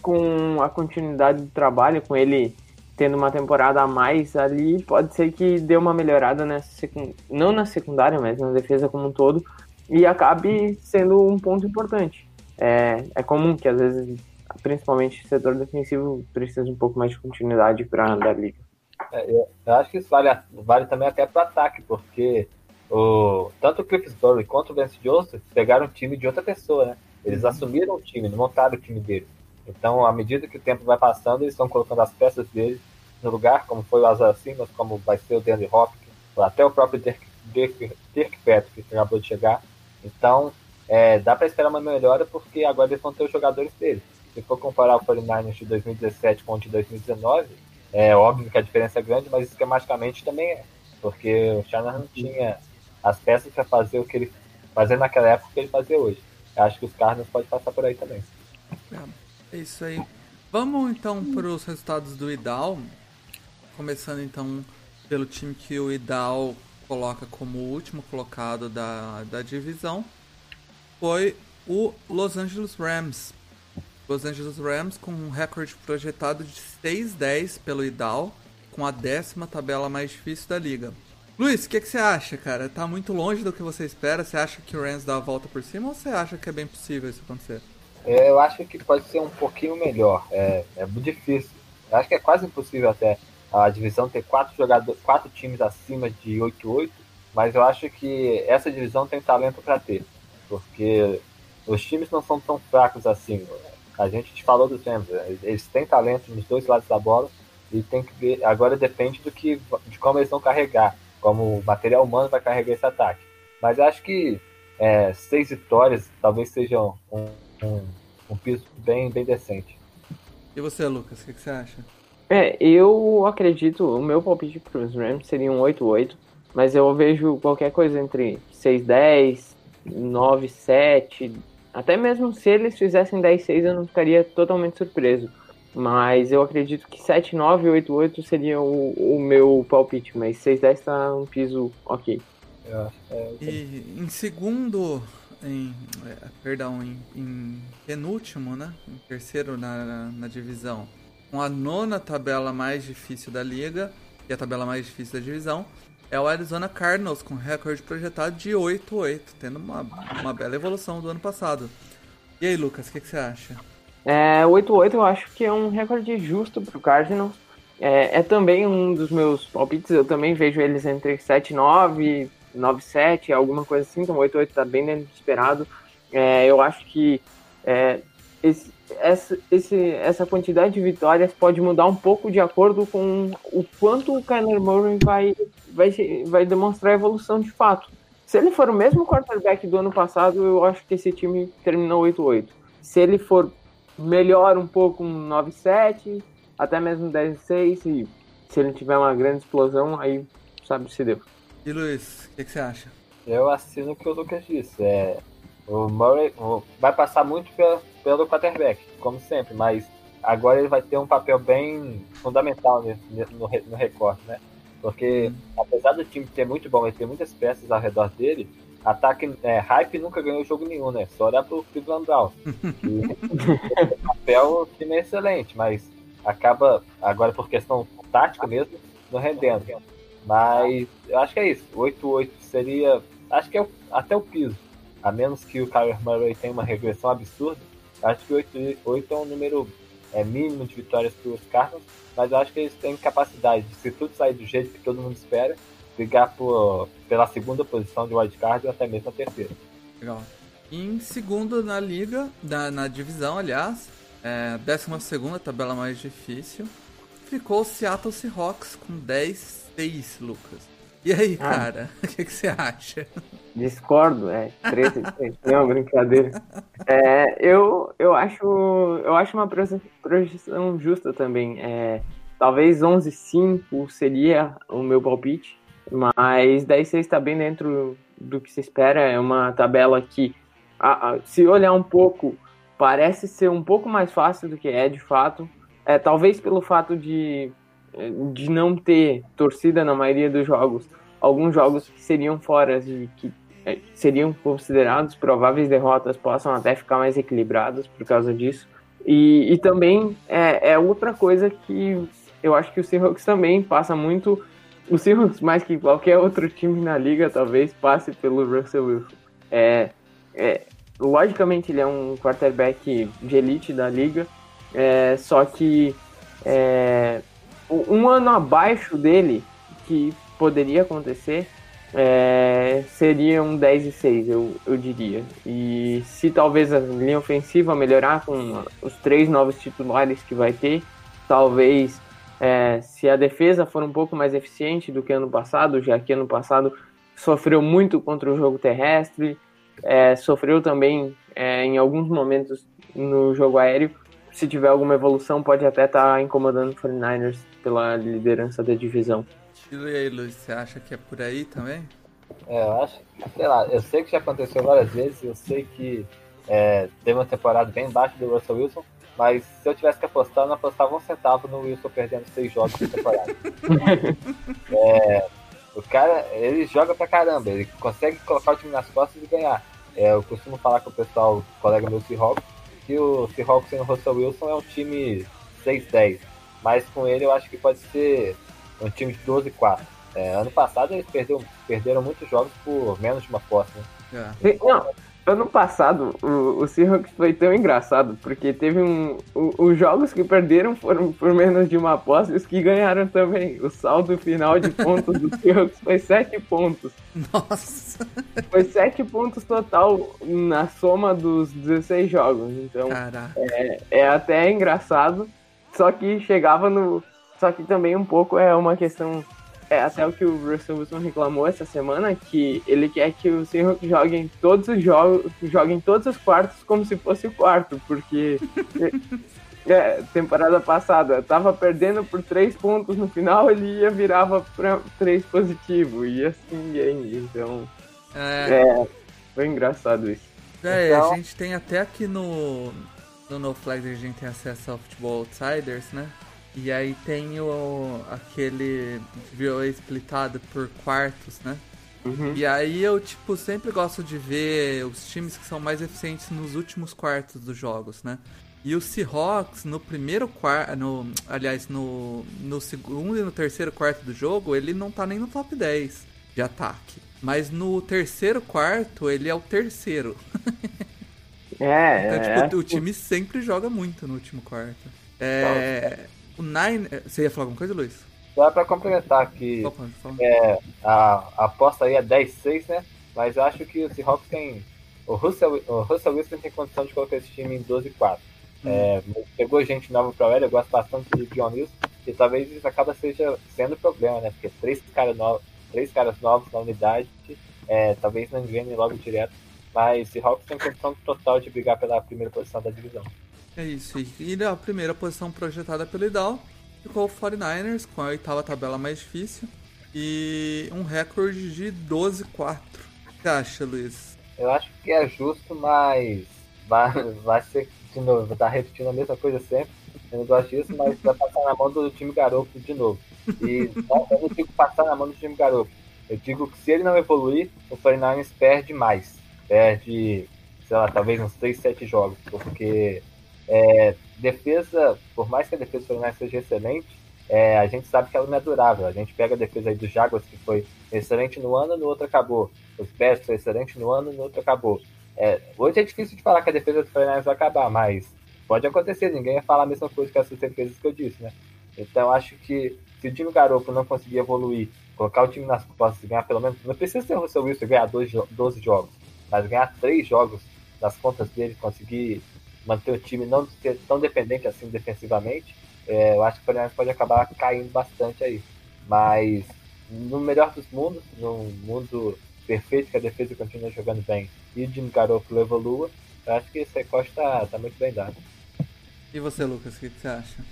com a continuidade do trabalho, com ele tendo uma temporada a mais ali, pode ser que dê uma melhorada nessa secund... não na secundária, mas na defesa como um todo, e acabe sendo um ponto importante. É, é comum que às vezes, principalmente o setor defensivo, precisa um pouco mais de continuidade para dar liga. É, eu, acho que isso vale, vale também até pro ataque, porque o, tanto o Cliffsbury quanto o Vance Joseph pegaram o time de outra pessoa, né? Eles assumiram o time, montaram o time deles. Então, à medida que o tempo vai passando, eles estão colocando as peças deles no lugar, como foi o Azar Simmons, como vai ser o Danny Hopkins, até o próprio Dirk, Dirk, Dirk Patrick, que acabou de chegar. Então, é, dá para esperar uma melhora, porque agora eles vão ter os jogadores deles. Se for comparar o 49ers de 2017 com o de 2019, é óbvio que a diferença é grande, mas esquematicamente também é. Porque o Shanahan tinha as peças para fazer o que ele fazia naquela época que ele fazia hoje. Eu acho que os Cardinals podem passar por aí também. É isso aí. Vamos então para os resultados do Idal. Começando então pelo time que o Idal coloca como último colocado da, da divisão. Foi o Los Angeles Rams. Los Angeles Rams com um recorde projetado de 6-10 pelo Idal, com a décima tabela mais difícil da liga. Luiz, o que, que você acha, cara? Tá muito longe do que você espera? Você acha que o Rams dá a volta por cima ou você acha que é bem possível isso acontecer? É, Eu acho que pode ser um pouquinho melhor. É, é muito difícil. Eu acho que é quase impossível até a divisão ter quatro jogadores, quatro times acima de 8-8, mas eu acho que essa divisão tem talento para ter, porque os times não são tão fracos assim. A gente te falou dos Rams, eles têm talento nos dois lados da bola e tem que ver. Agora depende do que, de como eles vão carregar, como o material humano vai carregar esse ataque. Mas acho que é, seis vitórias talvez sejam um, um, um piso bem, bem decente. E você, Lucas, o que, que você acha? É, eu acredito, o meu palpite para os Rams seria um 8-8, mas eu vejo qualquer coisa entre 6-10, 9-7, até mesmo se eles fizessem 10-6 eu não ficaria totalmente surpreso. Mas eu acredito que 7-9 e 8-8 seria o, o meu palpite, mas 6-10 tá um piso ok. Acho. É, E em segundo, em, é, perdão, em, em penúltimo, né? Em terceiro na, na, na divisão, com a nona tabela mais difícil da liga, e a tabela mais difícil da divisão, é o Arizona Cardinals, com recorde projetado de 8-8, tendo uma, uma bela evolução do ano passado. E aí, Lucas, o que, que você acha? É, 8-8 eu acho que é um recorde justo pro Cardinals. É, é também um dos meus palpites, eu também vejo eles entre 7-9, 9-7, alguma coisa assim, então 8-8 tá bem dentro do esperado. É, eu acho que é, esse, essa, esse, essa quantidade de vitórias pode mudar um pouco de acordo com o quanto o Kyler Murray vai, vai, vai demonstrar evolução de fato. Se ele for o mesmo quarterback do ano passado, eu acho que esse time terminou 8-8. Se ele for melhor um pouco, um 9-7, até mesmo 10-6, e se ele tiver uma grande explosão, aí sabe se deu. E Luiz, o que, que você acha? Eu assino o que o Lucas disse. É, o Murray o- vai passar muito pelo, pelo quarterback, como sempre, mas agora ele vai ter um papel bem fundamental no, no recorte, né? Porque apesar do time ser muito bom e ter muitas peças ao redor dele, ataque é, hype nunca ganhou jogo nenhum, né? Só olhar pro Cleveland Browns. E papel o time é excelente, mas acaba, agora por questão tática mesmo, não rendendo. Mas eu acho que é isso. 8-8 seria. Acho que é o- até o piso. A menos que o Kyler Murray tenha uma regressão absurda. Acho que 8-8 é um número é, mínimo de vitórias para os Cardinals. Mas eu acho que eles têm capacidade de, se tudo sair do jeito que todo mundo espera, brigar por, pela segunda posição de wildcard ou até mesmo a terceira. Legal. Em segundo na liga, na, divisão, aliás, é, décima segunda, tabela mais difícil, ficou o Seattle Seahawks com 10-6, Lucas. E aí, Ah. cara, o que, que você acha? Discordo, é 13 13. Não, brincadeira. É, eu, eu, acho, eu acho uma proje- projeção justa também. É, talvez 11-5 seria o meu palpite, mas 10-6 está bem dentro do que se espera. É uma tabela que, a- a- se olhar um pouco, parece ser um pouco mais fácil do que é de fato. É, talvez pelo fato de, de não ter torcida na maioria dos jogos alguns jogos que seriam fora e que eh, seriam considerados prováveis derrotas possam até ficar mais equilibrados por causa disso. E, e também é, é outra coisa que eu acho que o Seahawks também passa muito. O Seahawks, mais que qualquer outro time na liga, talvez passe pelo Russell Wilson. É, é, logicamente, ele é um quarterback de elite da liga, é, só que é, um ano abaixo dele, que poderia acontecer, é, seria um 10 e 6, eu, eu diria. E se talvez a linha ofensiva melhorar com os três novos titulares que vai ter, talvez é, se a defesa for um pouco mais eficiente do que ano passado, já que ano passado sofreu muito contra o jogo terrestre, é, sofreu também é, em alguns momentos no jogo aéreo. Se tiver alguma evolução, pode até estar incomodando o 49ers pela liderança da divisão. E aí, Luiz, você acha que é por aí também? É, eu acho, sei lá, eu sei que já aconteceu várias vezes, eu sei que é, teve uma temporada bem baixa do Russell Wilson, mas se eu tivesse que apostar, eu não apostava um centavo no Wilson perdendo seis jogos de temporada. É, o cara, ele joga pra caramba, ele consegue colocar o time nas costas e ganhar. É, eu costumo falar com o pessoal, colega meu Seahawks, que o Seahawks sem o Russell Wilson é um time 6-10, mas com ele eu acho que pode ser um time de 12-4. É, ano passado eles perderam, perderam muitos jogos por menos de uma posse. Né? É. Não, ano passado o, o Seahawks foi tão engraçado, porque teve um. o- os jogos que perderam foram por menos de uma posse e os que ganharam também. O saldo final de pontos do Seahawks foi 7 pontos. Nossa, Foi 7 pontos total na soma dos 16 jogos. Então caraca. é até engraçado. Só que chegava no. Só que também um pouco é uma questão. É até o que o Russell Wilson reclamou essa semana, que ele quer que o Seahawks jogue em todos os jogos, jogue em todos os quartos como se fosse o quarto, porque é, temporada passada tava perdendo por três pontos no final, ele ia virava para três positivo e assim ia. Então É, é, foi engraçado isso. É, Então- a gente tem até aqui no, no No Flag, a gente tem acesso ao Futebol Outsiders, né? E aí tem o, aquele VOA splitado por quartos, né? Uhum. E aí eu, tipo, sempre gosto de ver os times que são mais eficientes nos últimos quartos dos jogos, né? E o Seahawks, no primeiro quarto, no, aliás, no, no segundo e no terceiro quarto do jogo, ele não tá nem no top 10 de ataque. Mas no terceiro quarto, ele é o terceiro. É, Então, é, tipo, o time sempre joga muito no último quarto. É, o Nine... Você ia falar alguma coisa, Luiz? Só pra complementar que Opa, é, a, a aposta aí é 10-6, né? Mas eu acho que o Seahawks tem. O Russell, o Russell Wilson tem condição de colocar esse time em 12-4. É, pegou gente nova pra ele, eu gosto bastante de John Wilson, e talvez isso acaba seja sendo problema, né? Porque três, cara no, três caras novos na unidade, é, talvez não engrene logo direto. Mas o Seahawks tem condição total de brigar pela primeira posição da divisão. É isso. E a primeira posição projetada pelo Idal ficou o 49ers, com a oitava tabela mais difícil. E um recorde de 12-4. O que acha, Luiz? Eu acho que é justo, mas vai, vai ser de novo, estar repetindo a mesma coisa sempre. Eu não gosto disso, mas vai passar na mão do time garoto de novo. E não, eu não digo passar na mão do time garoto. Eu digo que se ele não evoluir, o 49ers perde mais. Perde, sei lá, talvez uns 3, 7 jogos. Porque É, defesa, por mais que a defesa do Fluminense seja excelente, é, a gente sabe que ela não é durável. A gente pega a defesa aí do Jaguars, que foi excelente no ano, no outro acabou. Os Bears foi excelente no ano, no outro acabou. É, hoje é difícil de falar que a defesa do Fluminense vai acabar, mas pode acontecer. Ninguém vai falar a mesma coisa que essas defesas que eu disse, né? Então acho que se o time Garoppolo não conseguir evoluir, colocar o time nas costas e ganhar pelo menos, não precisa ser o Russell Wilson ganhar 12, 12 jogos, mas ganhar 3 jogos nas contas dele, conseguir manter o time não ser tão dependente assim defensivamente, é, eu acho que o Fluminense pode acabar caindo bastante aí. Mas no melhor dos mundos, no mundo perfeito que a defesa continua jogando bem e o Jimmy Garoppolo evolua, eu acho que esse recorte tá, tá muito bem dado. E você, Lucas, o que, que você acha?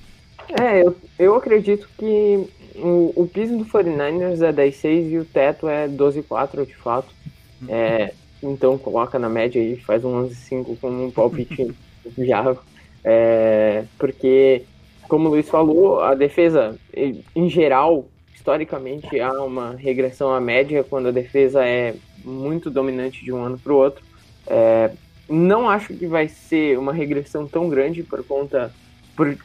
É, eu, eu acredito que o, o piso do 49ers é 10-6 e o teto é 12-4, de fato. É, então coloca na média aí, faz um 11-5 como um palpite já. É, porque, como o Luiz falou, a defesa, em geral, historicamente, há uma regressão à média quando a defesa é muito dominante de um ano para o outro. É, não acho que vai ser uma regressão tão grande por conta. Por,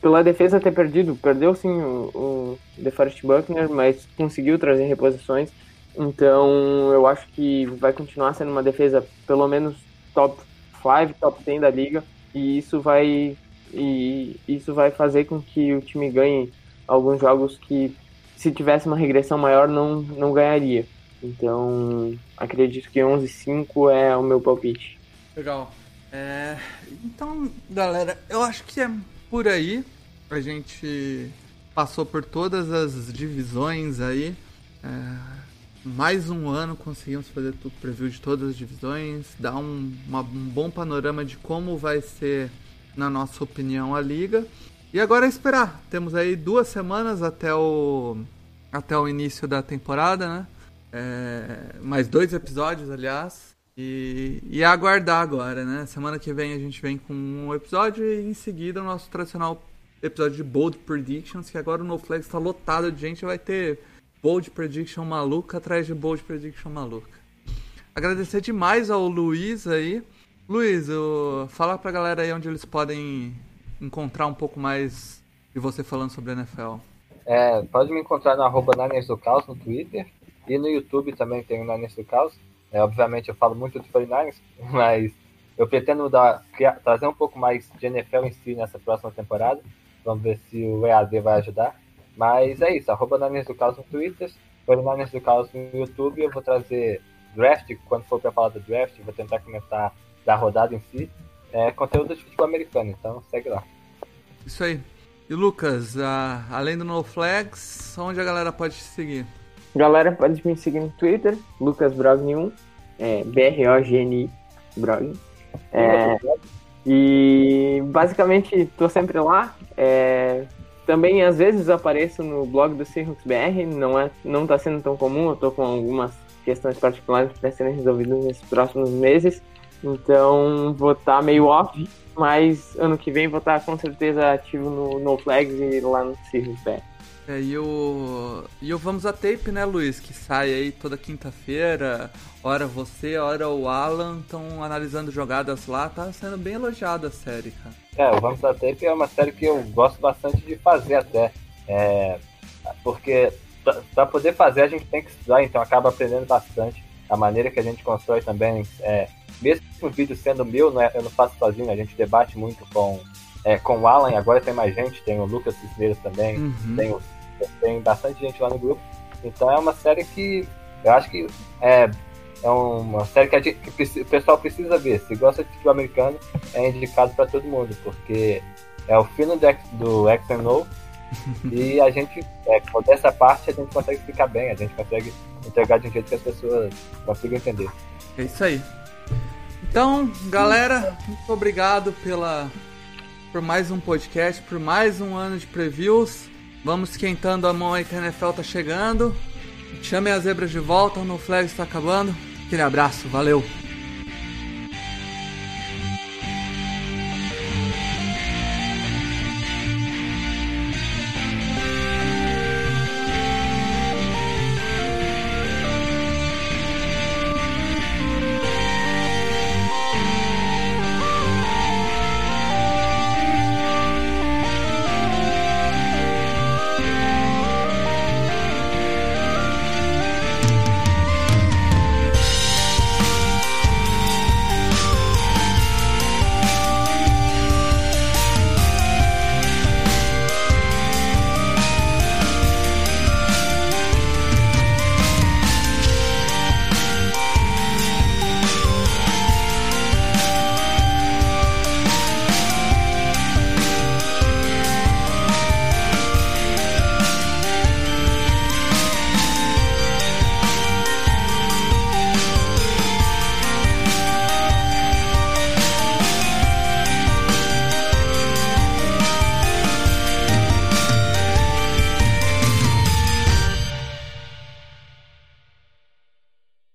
pela defesa ter perdido, perdeu sim o, o DeForest Buckner, mas conseguiu trazer reposições. Então eu acho que vai continuar sendo uma defesa pelo menos top 5, top 10 da liga, e isso vai e isso vai fazer com que o time ganhe alguns jogos que se tivesse uma regressão maior não, não ganharia. Então acredito que 11-5 é o meu palpite. Legal. É, então, galera, eu acho que é por aí. A gente passou por todas as divisões aí. É, mais um ano conseguimos fazer tudo preview de todas as divisões, dar um, uma, um bom panorama de como vai ser, na nossa opinião, a liga. E agora é esperar. Temos aí duas semanas até o, até o início da temporada, né? É, mais dois episódios, aliás. E, e aguardar agora, né? Semana que vem a gente vem com um episódio e em seguida o nosso tradicional episódio de Bold Predictions, que agora o NoFlex está lotado de gente, vai ter Bold Prediction maluca atrás de Bold Prediction maluca. Agradecer demais ao Luiz aí. Luiz, eu, fala pra galera aí onde eles podem encontrar um pouco mais de você falando sobre a NFL. É, pode me encontrar no arroba Niners do Caos no Twitter e no YouTube também tem o Niners do Caos. É, obviamente eu falo muito de 49ers, mas eu pretendo dar, criar, trazer um pouco mais de NFL em si nessa próxima temporada. Vamos ver se o EAD vai ajudar. Mas é isso, arroba Niners do Caos no Twitter, 49ers do Caos no YouTube. Eu vou trazer draft, quando for para falar do draft, vou tentar comentar da rodada em si. É conteúdo de futebol americano, então segue lá. Isso aí. E Lucas, além do No Flags, onde a galera pode te seguir? Galera, pode me seguir no Twitter, lucasbrogni1, é, B-R-O-G-N-I, Brogni. É, e basicamente tô sempre lá. É, também às vezes apareço no blog do Seahawks BR, não, é, não tá sendo tão comum, eu tô com algumas questões particulares para serem resolvidas nesses próximos meses. Então vou estar tá meio off, mas ano que vem vou estar tá com certeza ativo no No Flags e lá no Seahawks BR. É, e o, e o Vamos a Tape, né, Luiz? Que sai aí toda quinta-feira. Hora você, hora o Alan estão analisando jogadas lá. Tá sendo bem elogiada a série, cara. É, o Vamos a Tape é uma série que eu gosto bastante de fazer até. É, porque para poder fazer a gente tem que estudar, então acaba aprendendo bastante. A maneira que a gente constrói também. É, mesmo o vídeo sendo meu, não é, eu não faço sozinho, a gente debate muito com, é, com o Alan, agora tem mais gente, tem o Lucas Cisneros também, Uhum. tem o tem bastante gente lá no grupo. Então é uma série que eu acho que é, é uma série que, a gente- que o pessoal precisa ver. Se gosta de futebol americano, é indicado para todo mundo, porque é o fino do, do X and O. e a gente, é, com essa parte, a gente consegue explicar bem, a gente consegue entregar de um jeito que as pessoas consigam entender. É isso aí. Então, galera, muito obrigado pela por mais um podcast, por mais um ano de previews. Vamos esquentando a mão aí que a NFL tá chegando. Chamem as zebras de volta, o No Flag está acabando. Aquele abraço, valeu!